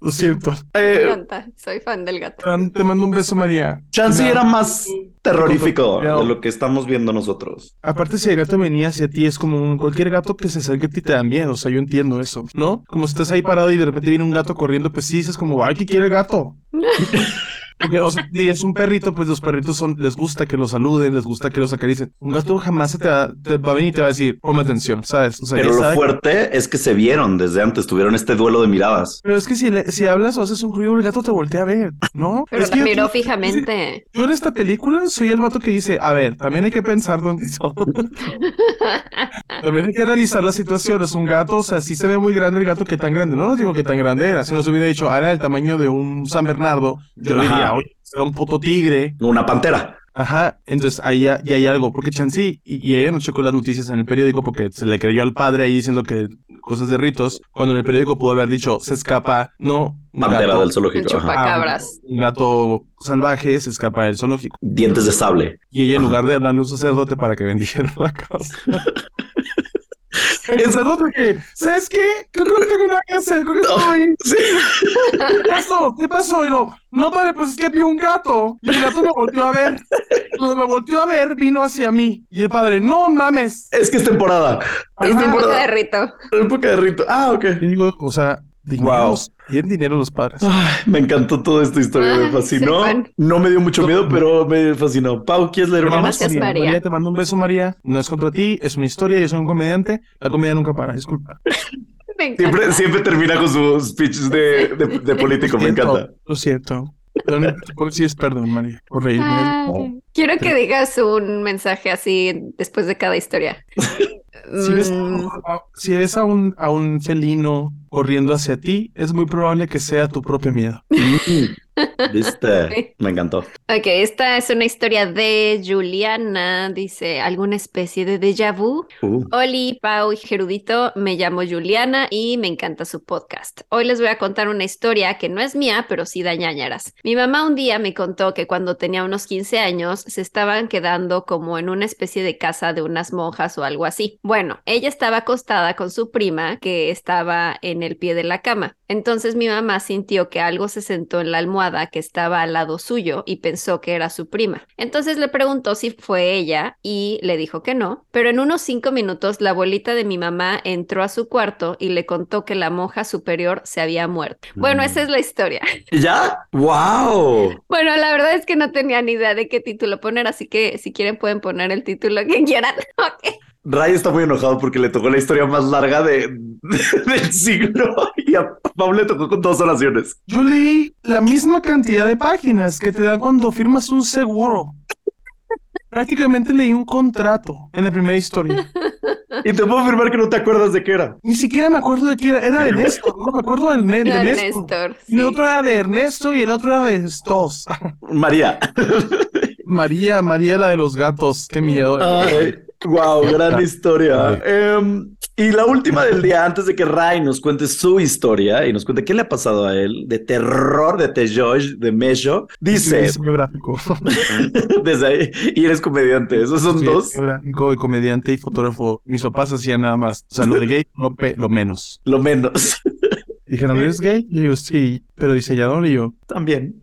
Lo siento.
Me
Eh,
encanta. Soy fan del gato.
Te mando un beso, María.
Chance
Mira,
era más terrorífico de lo que estamos viendo nosotros.
Aparte, si el gato venía hacia ti, es como un- cualquier gato que se acerque a ti te da miedo. O sea, yo entiendo eso, ¿no? Como si estás ahí parado y de repente viene un gato corriendo, pues sí, dices como, ay, ¿qué quiere el gato? Porque, o sea, si es un perrito, pues los perritos son, les gusta que los saluden, les gusta que los acaricien. Un gato jamás se te va, te va a venir y te va a decir, ponme atención, ¿sabes? O sea,
Pero lo
sabe-
fuerte es que se vieron desde antes, tuvieron este duelo de miradas.
Pero es que si, le- si hablas o haces un ruido, el gato te voltea a ver, ¿no?
Pero
es
la
que
miró
yo-
fijamente.
Yo en esta película soy el vato que dice, a ver, también hay que pensar dónde son. también hay que analizar las situaciones. Un gato, o sea, sí se ve muy grande el gato que tan grande. No, no digo que tan grande era. Si nos hubiera dicho, era el tamaño de un San Bernardo, yo
Ajá.
Era un puto tigre.
Una pantera.
Ajá, entonces ahí ya, ya hay algo, porque Chansey, y, y ella no checó las noticias en el periódico porque se le creyó al padre ahí diciendo que cosas de ritos, cuando en el periódico pudo haber dicho, se escapa, no,
Pantera
gato-
del
El
zoológico.
chupacabras.
un gato salvaje se escapa del zoológico.
Dientes de sable.
Y ella en lugar de darle un sacerdote para que bendijera la casa. El sacerdote que, ¿sabes qué? Creo que no tengo nada que hacer, que estoy.
Sí.
¿Qué pasó? ¿Qué pasó? Y lo, no, padre, pues es que vi un gato. Y el gato me volteó a ver. Cuando me volteó a ver, vino hacia mí. Y el padre, no mames.
Es que es temporada. Es
Es época de
temporada.
rito.
Época de rito. Ah, ok.
Y digo, o sea, dineros. Tienen dinero los padres.
Ay, me encantó toda esta historia, me
Ay,
fascinó. No me dio mucho miedo, pero me fascinó. Pau, ¿quieres leer una más?
Gracias, María.
Te mando un beso, María. No es contra ti, es una historia. Yo soy un comediante. La comedia nunca para, disculpa.
Me.
Siempre, siempre termina con sus speeches de, de, de político, me
Siento,
encanta.
Lo siento. Decir es perdón, María, por reírme.
Ay, Quiero que digas un mensaje así después de cada historia.
Si ves,
Mm,
a- si ves a un, a un felino corriendo hacia ti, es muy probable que sea tu propio miedo.
¿Viste? Me encantó.
Ok, esta es una historia de Juliana. Dice, ¿alguna especie de déjà vu?
Uh,
Oli, Pau y Gerudito, me llamo Juliana y me encanta su podcast. Hoy les voy a contar una historia que no es mía, pero sí da ñañaras. Mi mamá un día me contó que cuando tenía unos 15 años se estaban quedando como en una especie de casa de unas monjas o algo así. Bueno, ella estaba acostada con su prima que estaba en el pie de la cama. Entonces mi mamá sintió que algo se sentó en la almohada que estaba al lado suyo y pensó que era su prima. Entonces le preguntó si fue ella y le dijo que no, pero en unos cinco minutos la abuelita de mi mamá entró a su cuarto y le contó que la monja superior se había muerto. Bueno,
Mm.
esa es la historia.
¿Ya? ¡Wow!
Bueno, la verdad es que no tenía ni idea de qué título poner, así que si quieren pueden poner el título que quieran. Ok.
Ray está muy enojado porque le tocó la historia más larga de, del siglo y a Pablo le tocó con dos oraciones.
Yo leí la misma cantidad de páginas que te dan cuando firmas un seguro. Prácticamente leí un contrato en la primera historia.
Y te puedo afirmar que no te acuerdas de qué era.
Ni siquiera me acuerdo de qué era. Era de Néstor. No me acuerdo del ne- de
No,
Néstor. Y el otro era de Ernesto y el otro era de estos.
María.
María, María la de los gatos. Qué miedo.
Ay, wow, gran historia. Em, y la última del día, antes de que Ray nos cuente su historia y nos cuente qué le ha pasado a él, de terror, de Tejoy, de Mesho, dice,
Diseño gráfico.
desde ahí, y eres comediante, esos son
Sí,
dos,
diseño gráfico, comediante y fotógrafo. Mis papás hacían nada más. O sea, lo de gay, lo, pe- lo menos.
lo menos.
Dijeron, ¿eres gay? Y yo, sí, pero diseñador. Y yo,
También.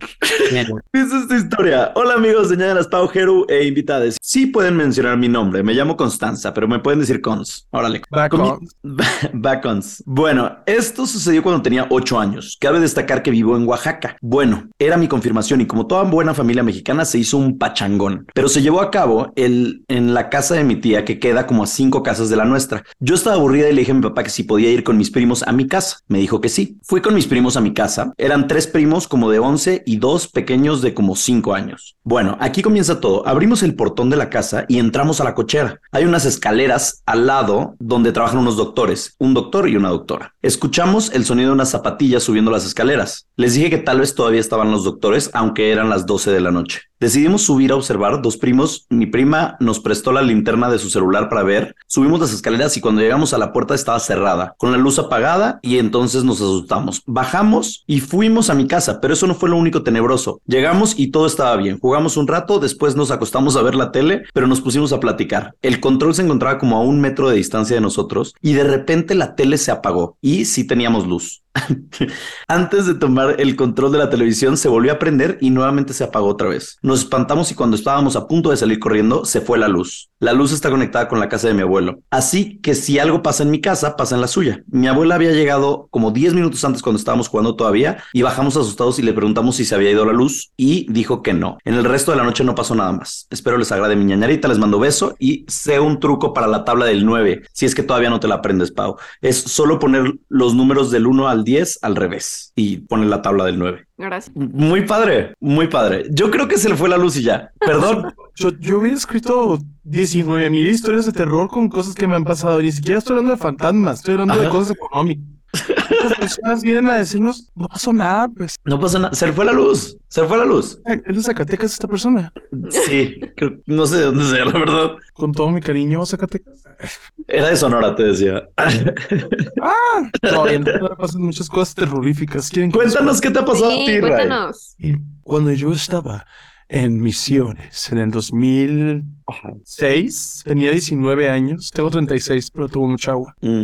Dice esta historia. Hola amigos de Ñañaras Pau, Jeru e invitados. Sí pueden mencionar mi nombre. Me llamo Constanza, pero me pueden decir Cons. Órale.
back
Con mi-
on.
Bacons. Bueno, esto sucedió cuando tenía ocho años. Cabe destacar que vivo en Oaxaca. Bueno, era mi confirmación y como toda buena familia mexicana se hizo un pachangón, pero se llevó a cabo el, en la casa de mi tía que queda como a cinco casas de la nuestra. Yo estaba aburrida y le dije a mi papá que si podía ir con mis primos a mi casa. Me dijo que sí. Fui con mis primos a mi casa. Eran tres primos como de 11 y dos pequeños de como cinco años. Bueno, aquí comienza todo. Abrimos el portón de la casa y entramos a la cochera. Hay unas escaleras al lado donde trabajan unos doctores, un doctor y una doctora. Escuchamos el sonido de unas zapatillas subiendo las escaleras. Les dije que tal vez todavía estaban los doctores, aunque eran las 12 de la noche. Decidimos subir a observar. Dos primos, mi prima nos prestó la linterna de su celular para ver. Subimos las escaleras y cuando llegamos a la puerta estaba cerrada, con la luz apagada y entonces nos asustamos. Bajamos y fuimos a mi casa, pero eso no fue lo único tenebroso. Llegamos y todo estaba bien. Jugamos un rato, después nos acostamos a ver la tele, pero nos pusimos a platicar. El control se encontraba como a un metro de distancia de nosotros y de repente la tele se apagó y sí teníamos luz. Antes de tomar el control de la televisión se volvió a prender y nuevamente se apagó otra vez. Nos espantamos y cuando estábamos a punto de salir corriendo se fue la luz. La luz está conectada con la casa de mi abuelo. Así que si algo pasa en mi casa, pasa en la suya. Mi abuela había llegado como 10 minutos antes cuando estábamos jugando todavía y bajamos asustados y le preguntamos si se había ido la luz y dijo que no. En el resto de la noche no pasó nada más. Espero les agrade mi ñañarita, les mando beso y sé un truco para la tabla del 9, si es que todavía no te la aprendes, Pau. Es solo poner los números del 1 al 10 al revés y poner la tabla del 9.
Gracias.
Muy padre, muy padre. Yo creo que se le fue la luz y ya. Perdón.
Yo, yo hubiera escrito 19 mil historias de terror con cosas que me han pasado. Ni siquiera estoy hablando de fantasmas, estoy hablando de cosas económicas. Las personas vienen a decirnos, no pasó nada, pues.
No pasa nada. Se le fue la luz. Se fue la luz.
"Ay, Es de Zacatecas esta persona.
Sí, creo- no sé de dónde sea, la verdad.
Con todo mi cariño, Zacatecas.
Era de Sonora, te decía.
Ah, no, y pasan muchas cosas terroríficas. ¿Quieren que les
Cuéntanos qué te ha pasado a
Sí,
ti, Ray.
cuéntanos.
Y cuando yo estaba en Misiones en el 2006, tenía 19 años, tengo 36, pero tuve mucha agua.
Mm.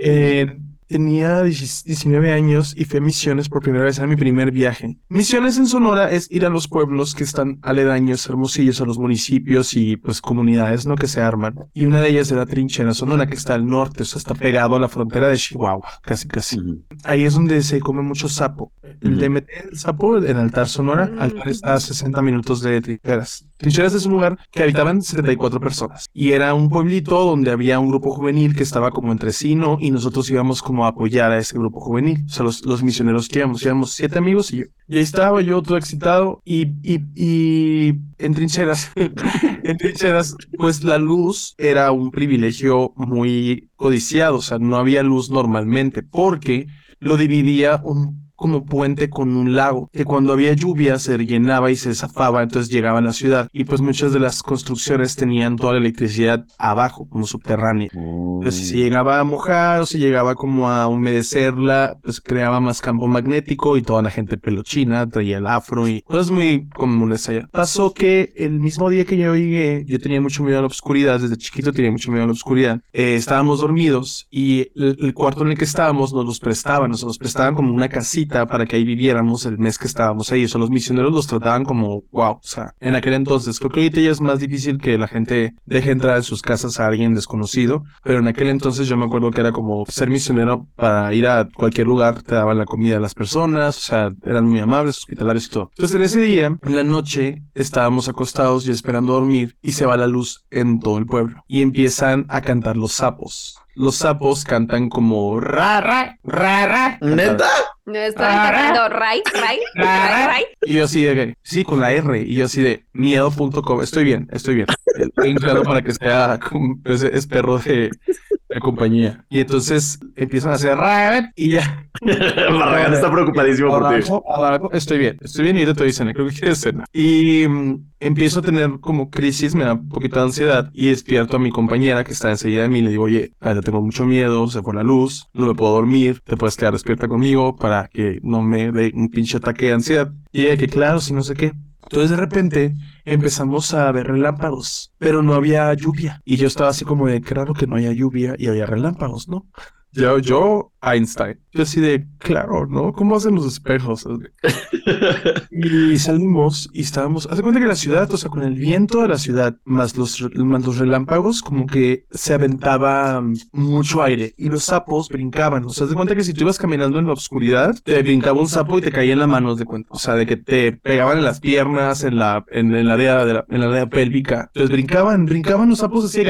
Eh, tenía 10 19 años y fui a Misiones por primera vez, era mi primer viaje. Misiones en Sonora es ir a los pueblos que están aledaños, hermosillos, a los municipios y pues comunidades, ¿no? Que se arman. Y una de ellas era Trinchera, Sonora, que está al norte, o sea, está pegado a la frontera de Chihuahua, casi casi. Ahí es donde se come mucho sapo. El de meter el sapo en Altar Sonora, Altar está a 60 minutos de Trincheras. Trincheras es un lugar que habitaban 74 personas y era un pueblito donde había un grupo juvenil que estaba como entre sí, ¿no? Y nosotros íbamos como apoyar a ese grupo juvenil. O sea, los, los misioneros que íbamos, íbamos siete amigos y yo. Y ahí estaba yo todo excitado y, y, y en trincheras, en trincheras, pues la luz era un privilegio muy codiciado, o sea, no había luz normalmente porque lo dividía un como puente con un lago, que cuando había lluvia se llenaba y se zafaba, entonces llegaba a la ciudad. Y pues muchas de las construcciones tenían toda la electricidad abajo, como subterránea. Entonces si se llegaba a mojar o se llegaba como a humedecerla, pues creaba más campo magnético y toda la gente pelochina traía el afro y cosas muy comunes allá. Pasó que el mismo día que yo llegué, yo tenía mucho miedo a la oscuridad, desde chiquito tenía mucho miedo a la oscuridad. Eh, estábamos dormidos y el, el, cuarto en el que estábamos nos los prestaban, nos los prestaban como una casita para que ahí viviéramos el mes que estábamos ahí. O sea, los misioneros los trataban como wow. O sea, en aquel entonces, creo que ahorita ya es más difícil que la gente deje entrar en sus casas a alguien desconocido, pero en aquel entonces yo me acuerdo que era como ser misionero para ir a cualquier lugar, te daban la comida a las personas, o sea, eran muy amables, hospitalarios y todo. Entonces en ese día, en la noche, estábamos acostados y esperando dormir y se va la luz en todo el pueblo y empiezan a cantar los sapos los sapos cantan como ra, ra, ra, ra.
¿Neta?
No estaban cantando Ray, Ray, Ray, Ray.
Y yo así de, sí, con la R. Y yo así de, miedo.com. Estoy bien, estoy bien. Estoy para que sea, es, perro de, de compañía. Y entonces empiezan a hacer y ya.
Barragán está preocupadísimo por ti.
Estoy bien, estoy bien y te dicen, creo que quieres cena. Y um, empiezo a tener como crisis, me da un poquito de ansiedad y despierto a mi compañera que está enseguida de mí y le digo, oye, ya tengo mucho miedo, se fue la luz, no me puedo dormir, te puedes quedar despierta conmigo para que no me dé un pinche ataque de ansiedad. Y ella que claro, si no sé qué. Entonces de repente empezamos a ver relámpagos, pero no había lluvia. Y yo estaba así como de, claro que no haya lluvia y había relámpagos, ¿no? Yo, yo, Einstein. Yo así de, claro, ¿no? ¿Cómo hacen los espejos? y salimos y estábamos, hace cuenta que la ciudad, o sea, con el viento de la ciudad, más los, más los relámpagos, como que se aventaba mucho aire y los sapos brincaban. O sea, haz cuenta que si tú ibas caminando en la oscuridad, te brincaba un sapo y te caía en la mano, de cuenta. O sea, de que te pegaban en las piernas, en la, en, en la área de la, en la área pélvica. Entonces brincaban, brincaban los sapos así,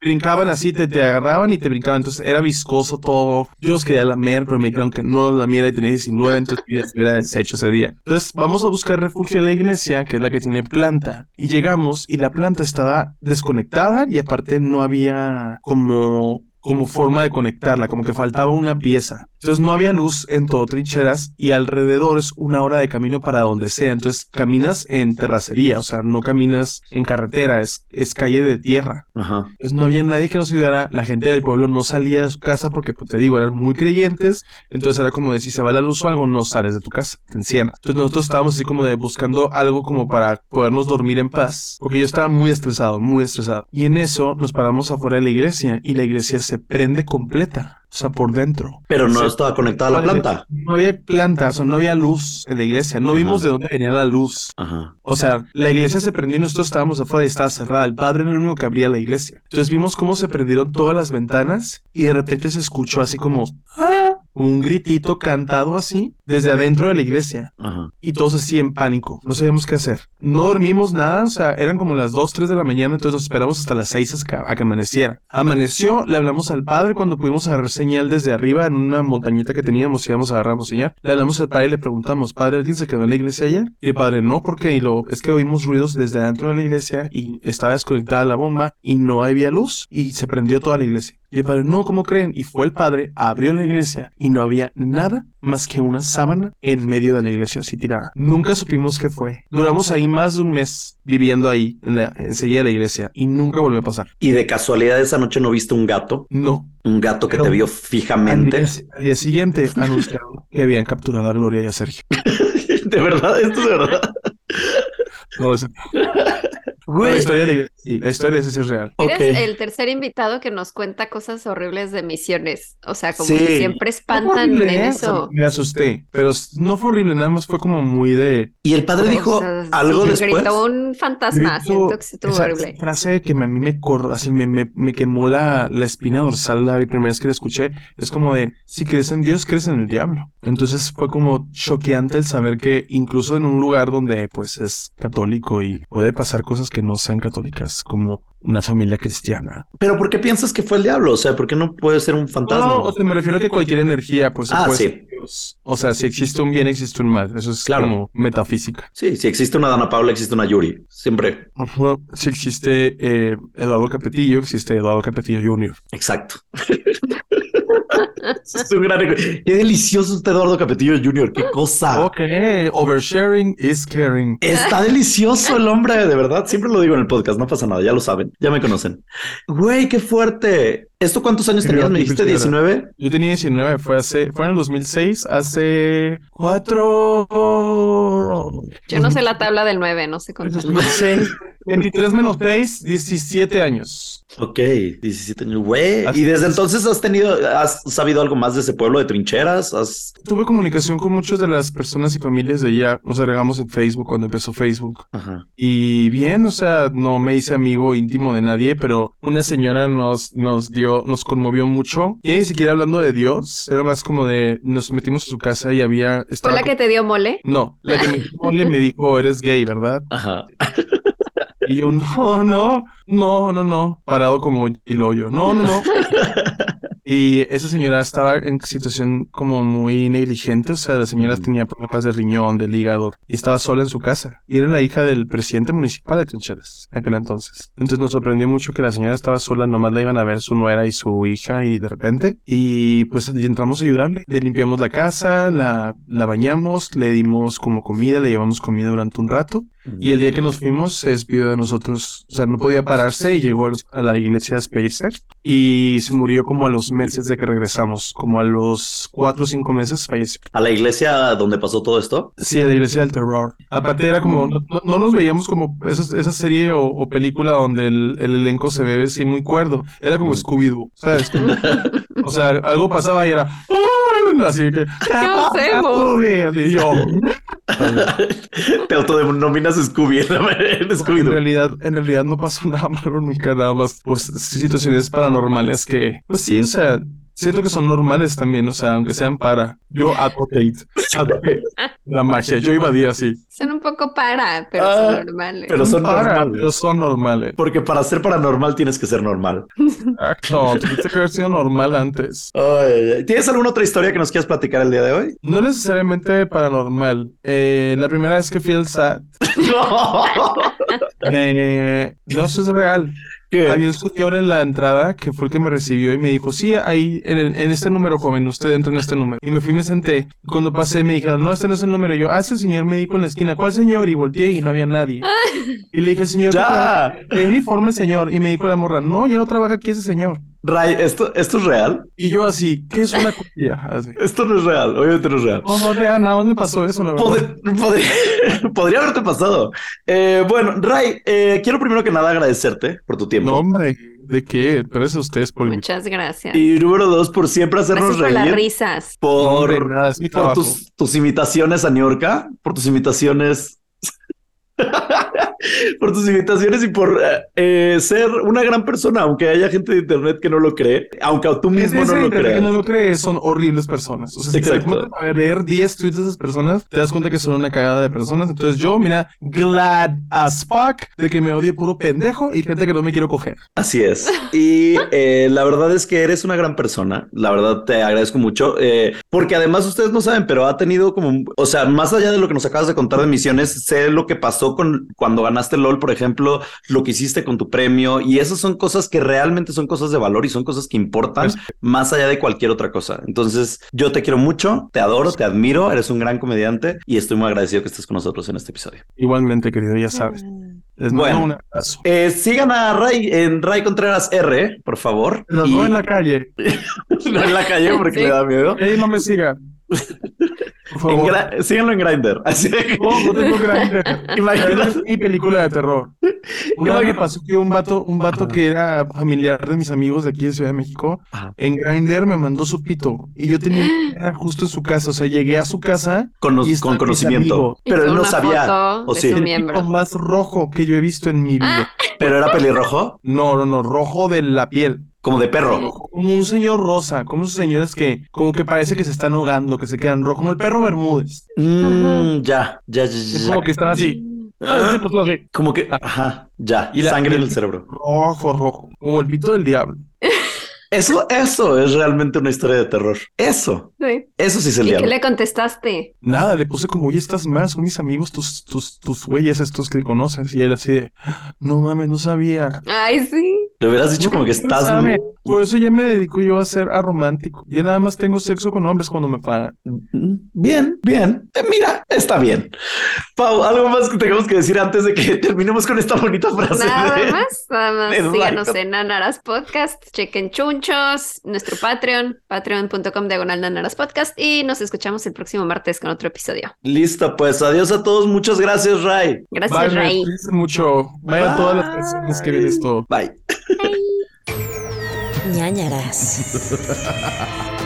brincaban así, te, te agarraban y te brincaban. Entonces era viscoso todo. Yo los quería lamer, pero me dijeron que no la miera y tenía 19, entonces hubiera deshecho ese día. Entonces vamos a buscar refugio en la iglesia, que es la que tiene planta. Y llegamos y la planta estaba desconectada y aparte no había como como forma de conectarla, como que faltaba una pieza. Entonces no había luz en todo trincheras y alrededor es una hora de camino para donde sea. Entonces caminas en terracería, o sea, no caminas en carretera, es, es calle de tierra.
Ajá.
Entonces no había nadie que nos ayudara. La gente del pueblo no salía de su casa porque, pues te digo, eran muy creyentes. Entonces era como de si se va la luz o algo, no sales de tu casa, te encierras. Entonces nosotros estábamos así como de buscando algo como para podernos dormir en paz. Porque yo estaba muy estresado, muy estresado. Y en eso nos paramos afuera de la iglesia y la iglesia se prende completa. O sea, por dentro.
Pero no
sea,
estaba conectada a la planta.
No había plantas, o no había luz en la iglesia. No vimos de dónde venía la luz.
Ajá.
O sea, la iglesia se prendió y nosotros estábamos afuera y estaba cerrada. El padre era el único que abría la iglesia. Entonces vimos cómo se prendieron todas las ventanas y de repente se escuchó así como ¡Ah! Un gritito cantado así desde adentro de la iglesia.
Ajá.
Y todos así en pánico. No sabíamos qué hacer. No dormimos nada. O sea, eran como las 2, 3 de la mañana. Entonces nos esperamos hasta las 6 a que, amaneciera. Amaneció. Le hablamos al padre cuando pudimos agarrar señal desde arriba en una montañita que teníamos. Íbamos a agarramos señal. Le hablamos al padre y le preguntamos, padre, ¿alguien se quedó en la iglesia ayer? Y el padre, no, porque y lo, es que oímos ruidos desde adentro de la iglesia y estaba desconectada la bomba y no había luz y se prendió toda la iglesia. Y el padre, no, ¿cómo creen? Y fue el padre, abrió la iglesia y no había nada más que una sábana en medio de la iglesia así tirada. Nunca supimos qué fue. Duramos ahí más de un mes viviendo ahí, en la, enseguida de la iglesia, y nunca volvió a pasar.
Y de casualidad esa noche no viste un gato,
No.
un gato que
Pero-
te vio
Al
fijamente.
día, al día siguiente anunciaron que habían capturado a Gloria y a Sergio.
de verdad, esto es de verdad.
No, es- la historia de sí, la historia sí es real.
Eres el tercer invitado que nos cuenta cosas horribles de misiones. O sea, como
Sí.
que siempre espantan
Horrible,
en
¿eh?
eso.
Me asusté, pero no fue horrible, nada más fue como muy de...
Y el padre
O
dijo
sea,
algo
sí,
después.
Gritó un fantasma,
Grito-
siento que estuvo
esa
horrible.
frase que a mí me corro, así me, me, me quemó la, la espina dorsal la primera vez que la escuché. Es como de, si crees en Dios, crees en el diablo. Entonces fue como choqueante el saber que incluso en un lugar donde pues es católico y puede pasar cosas que no sean católicas. Más como una familia cristiana.
Pero ¿por qué piensas que fue el diablo? O sea, ¿por qué no puede ser un fantasma?
No, o sea, me refiero a que cualquier energía, pues,
Ah, sí.
Dios. O sea, si existe un bien, existe un mal. Eso es
Claro.
como metafísica.
Sí, si existe una Dana Paula, existe una Yuri. Siempre.
Si existe eh, Eduardo Capetillo, existe Eduardo Capetillo Jr.
Exacto. es un gran... Qué delicioso este Eduardo Capetillo Jr. Qué cosa.
Ok, oversharing is caring.
Está delicioso el hombre, de verdad. Siempre lo digo en el podcast, no pasa nada, ya lo saben, ya me conocen. Güey, qué fuerte. ¿Esto cuántos años tenías? Me dijiste
era.
19.
Yo tenía 19, fue hace, fue en el 2006, hace cuatro.
Yo no sé la tabla del 9, no sé contar.
2006, 23 menos 6, 17 años.
Ok, 17 años. Güey. Y desde
es.
entonces has tenido, has sabido algo más de ese pueblo de trincheras. Has...
Tuve comunicación con muchas de las personas y familias de allá. Nos agregamos en Facebook cuando empezó Facebook.
Ajá.
Y bien, o sea, no me hice amigo íntimo de nadie, pero una señora nos, nos dio, nos conmovió mucho. Y ni siquiera hablando de Dios, era más como de, nos metimos a su casa y había...
¿Fue
estaba
la que te dio mole?
No, la que me, dijo, me dijo, eres gay, ¿verdad?
Ajá.
Y yo, no, no, no, no, no, parado como el hoyo, no, no, no. Y esa señora estaba en situación como muy negligente, o sea, la señora tenía problemas de riñón, del hígado, y estaba sola en su casa. Y era la hija del presidente municipal de Trincheras, en aquel entonces. Entonces nos sorprendió mucho que la señora estaba sola, nomás la iban a ver su nuera y su hija, y de repente, y pues entramos a ayudarle. Le limpiamos la casa, la, la bañamos, le dimos como comida, le llevamos comida durante un rato. Y el día que nos fuimos se despidió de nosotros, o sea, no podía pararse y llegó a la iglesia de Spacer y se murió como a los meses de que regresamos, como a los cuatro o cinco meses falleció.
A la iglesia donde pasó todo esto.
Sí, a la iglesia del terror. Aparte era como, no, no- no nos veíamos como esa, esa serie o, o película donde el, el elenco se ve así muy cuerdo. Era como Scooby-Doo, ¿sabes? O sea, algo pasaba y era... Así que...
¿Qué hacemos?
Y yo,
Te autodenominas Scooby en, en Scooby.
En realidad, en realidad no pasó nada malo nunca, nada más, pues, situaciones paranormales que, pues sí, o sea, siento que son normales también, o sea, aunque sean para. Yo advocate, advocate la magia, yo invadía así.
Son un poco para, pero
Ah,
son normales.
pero son
para,
normales.
pero son normales.
Porque para ser paranormal tienes que ser normal.
No, tuviste que haber sido normal antes.
Ay, ¿Tienes alguna otra historia que nos quieras platicar el día de hoy?
No necesariamente paranormal. Eh, la primera vez que fui al SAT, eh, no, eso es real.
¿Qué?
Había un señor en la entrada que fue el que me recibió y me dijo, sí, ahí en, el- en este número, joven, usted entra en este número. Y me fui y me senté. Cuando pasé me dijeron, no, este no es el número. Y yo, ah, ese señor me dijo en la esquina, ¿cuál señor? Y volteé y no había nadie. Y le dije, señor,
Ya.
¿qué uniforme, señor? Y me dijo la morra, no, ya no trabaja aquí ese señor.
Ray, ¿esto, ¿esto es real?
Y yo así, ¿qué es una copia? Así.
Esto no es real, obviamente no es real.
No, no, real, nada más me pasó eso, la verdad.
Pod- podría, podría haberte pasado. Eh, bueno, Ray, eh, quiero primero que nada agradecerte por tu tiempo.
No, hombre, ¿de qué? Pero eso ustedes por
Muchas gracias.
Y número dos, por siempre hacernos
Gracias por las
reír.
risas.
Por,
hombre, nada, es mi
por tus, tus invitaciones a New York, por tus invitaciones. por tus invitaciones y por eh, eh, ser una gran persona, aunque haya gente de internet que no lo cree, aunque tú mismo no lo
que
creas.
no lo crees, son horribles personas. O sea, si te
Exacto.
pones a leer 10 tweets de esas personas, te das cuenta que son una cagada de personas. Entonces yo, mira, glad as fuck de que me odie puro pendejo y gente que no me quiero coger.
Así es. Y eh, la verdad es que eres una gran persona. La verdad te agradezco mucho. eh, porque además ustedes no saben, pero ha tenido como, o sea, más allá de lo que nos acabas de contar de misiones, sé lo que pasó con cuando ganaste LOL, por ejemplo, lo que hiciste con tu premio. Y esas son cosas que realmente son cosas de valor y son cosas que importan más allá de cualquier otra cosa. Entonces, yo te quiero mucho, te adoro, te admiro, eres un gran comediante y estoy muy agradecido que estés con nosotros en este episodio.
Igualmente, querido, ya sabes. Les mando
Bueno.
un abrazo.
Eh, sigan a Ray en Ray Contreras R, por favor.
Los
Y-
veo en la calle.
no en la calle porque
Sí.
le da miedo.
Ey, no me sigan. Por
En
favor.
síganlo en Grindr. Así de que-
No, no tengo Grindr.
Imagínate.
Mi película de terror. Una vez me pasó que un vato, un vato
Ajá.
que era familiar de mis amigos de aquí de Ciudad de México,
Ajá.
en Grindr me mandó su pito y yo tenía era justo en su casa, o sea, llegué a su casa
con,
Y
con conocimiento. Pero él no sabía. ¿O
su
el
miembro.
pito más rojo que yo he visto en mi vida.
Pero era pelirrojo,
No, no, no, rojo de la piel.
Como de perro.
Como un señor rosa, como esos señores que como que parece que se están ahogando, que se quedan rojos, como el perro Bermúdez.
Mm, ya, ya, ya,
Es
ya.
como que están así. Ah, pues.
Como que, ajá, ya,
Y la-
sangre en el cerebro.
Rojo, rojo. Como el pito del diablo.
Eso, eso es realmente una historia de terror. Eso,
Sí.
eso sí es el
¿Y qué le contestaste?
Nada, le puse como, oye, estás mal, son mis amigos, tus, tus, tus güeyes estos que conoces. Y él así de, no mames, no sabía.
Ay, sí.
Le hubieras dicho como que
No
estás
sabe. Por eso ya me dedico yo a ser aromántico. Ya nada más tengo sexo con hombres cuando me pagan.
bien, bien. Eh, mira, está bien. Pau, algo más que tengamos que decir antes de que terminemos con esta bonita frase.
Nada
de-
más, nada más. Síganos en Nanaras Podcast, chequen chunchos, nuestro Patreon, patreon.com diagonal Nanaras Podcast y nos escuchamos el próximo martes con otro episodio.
Listo, pues adiós a todos. Muchas gracias, Ray.
Gracias,
Bye,
Ray.
mucho. Vaya todas las canciones que ven esto.
Bye.
ñañaras.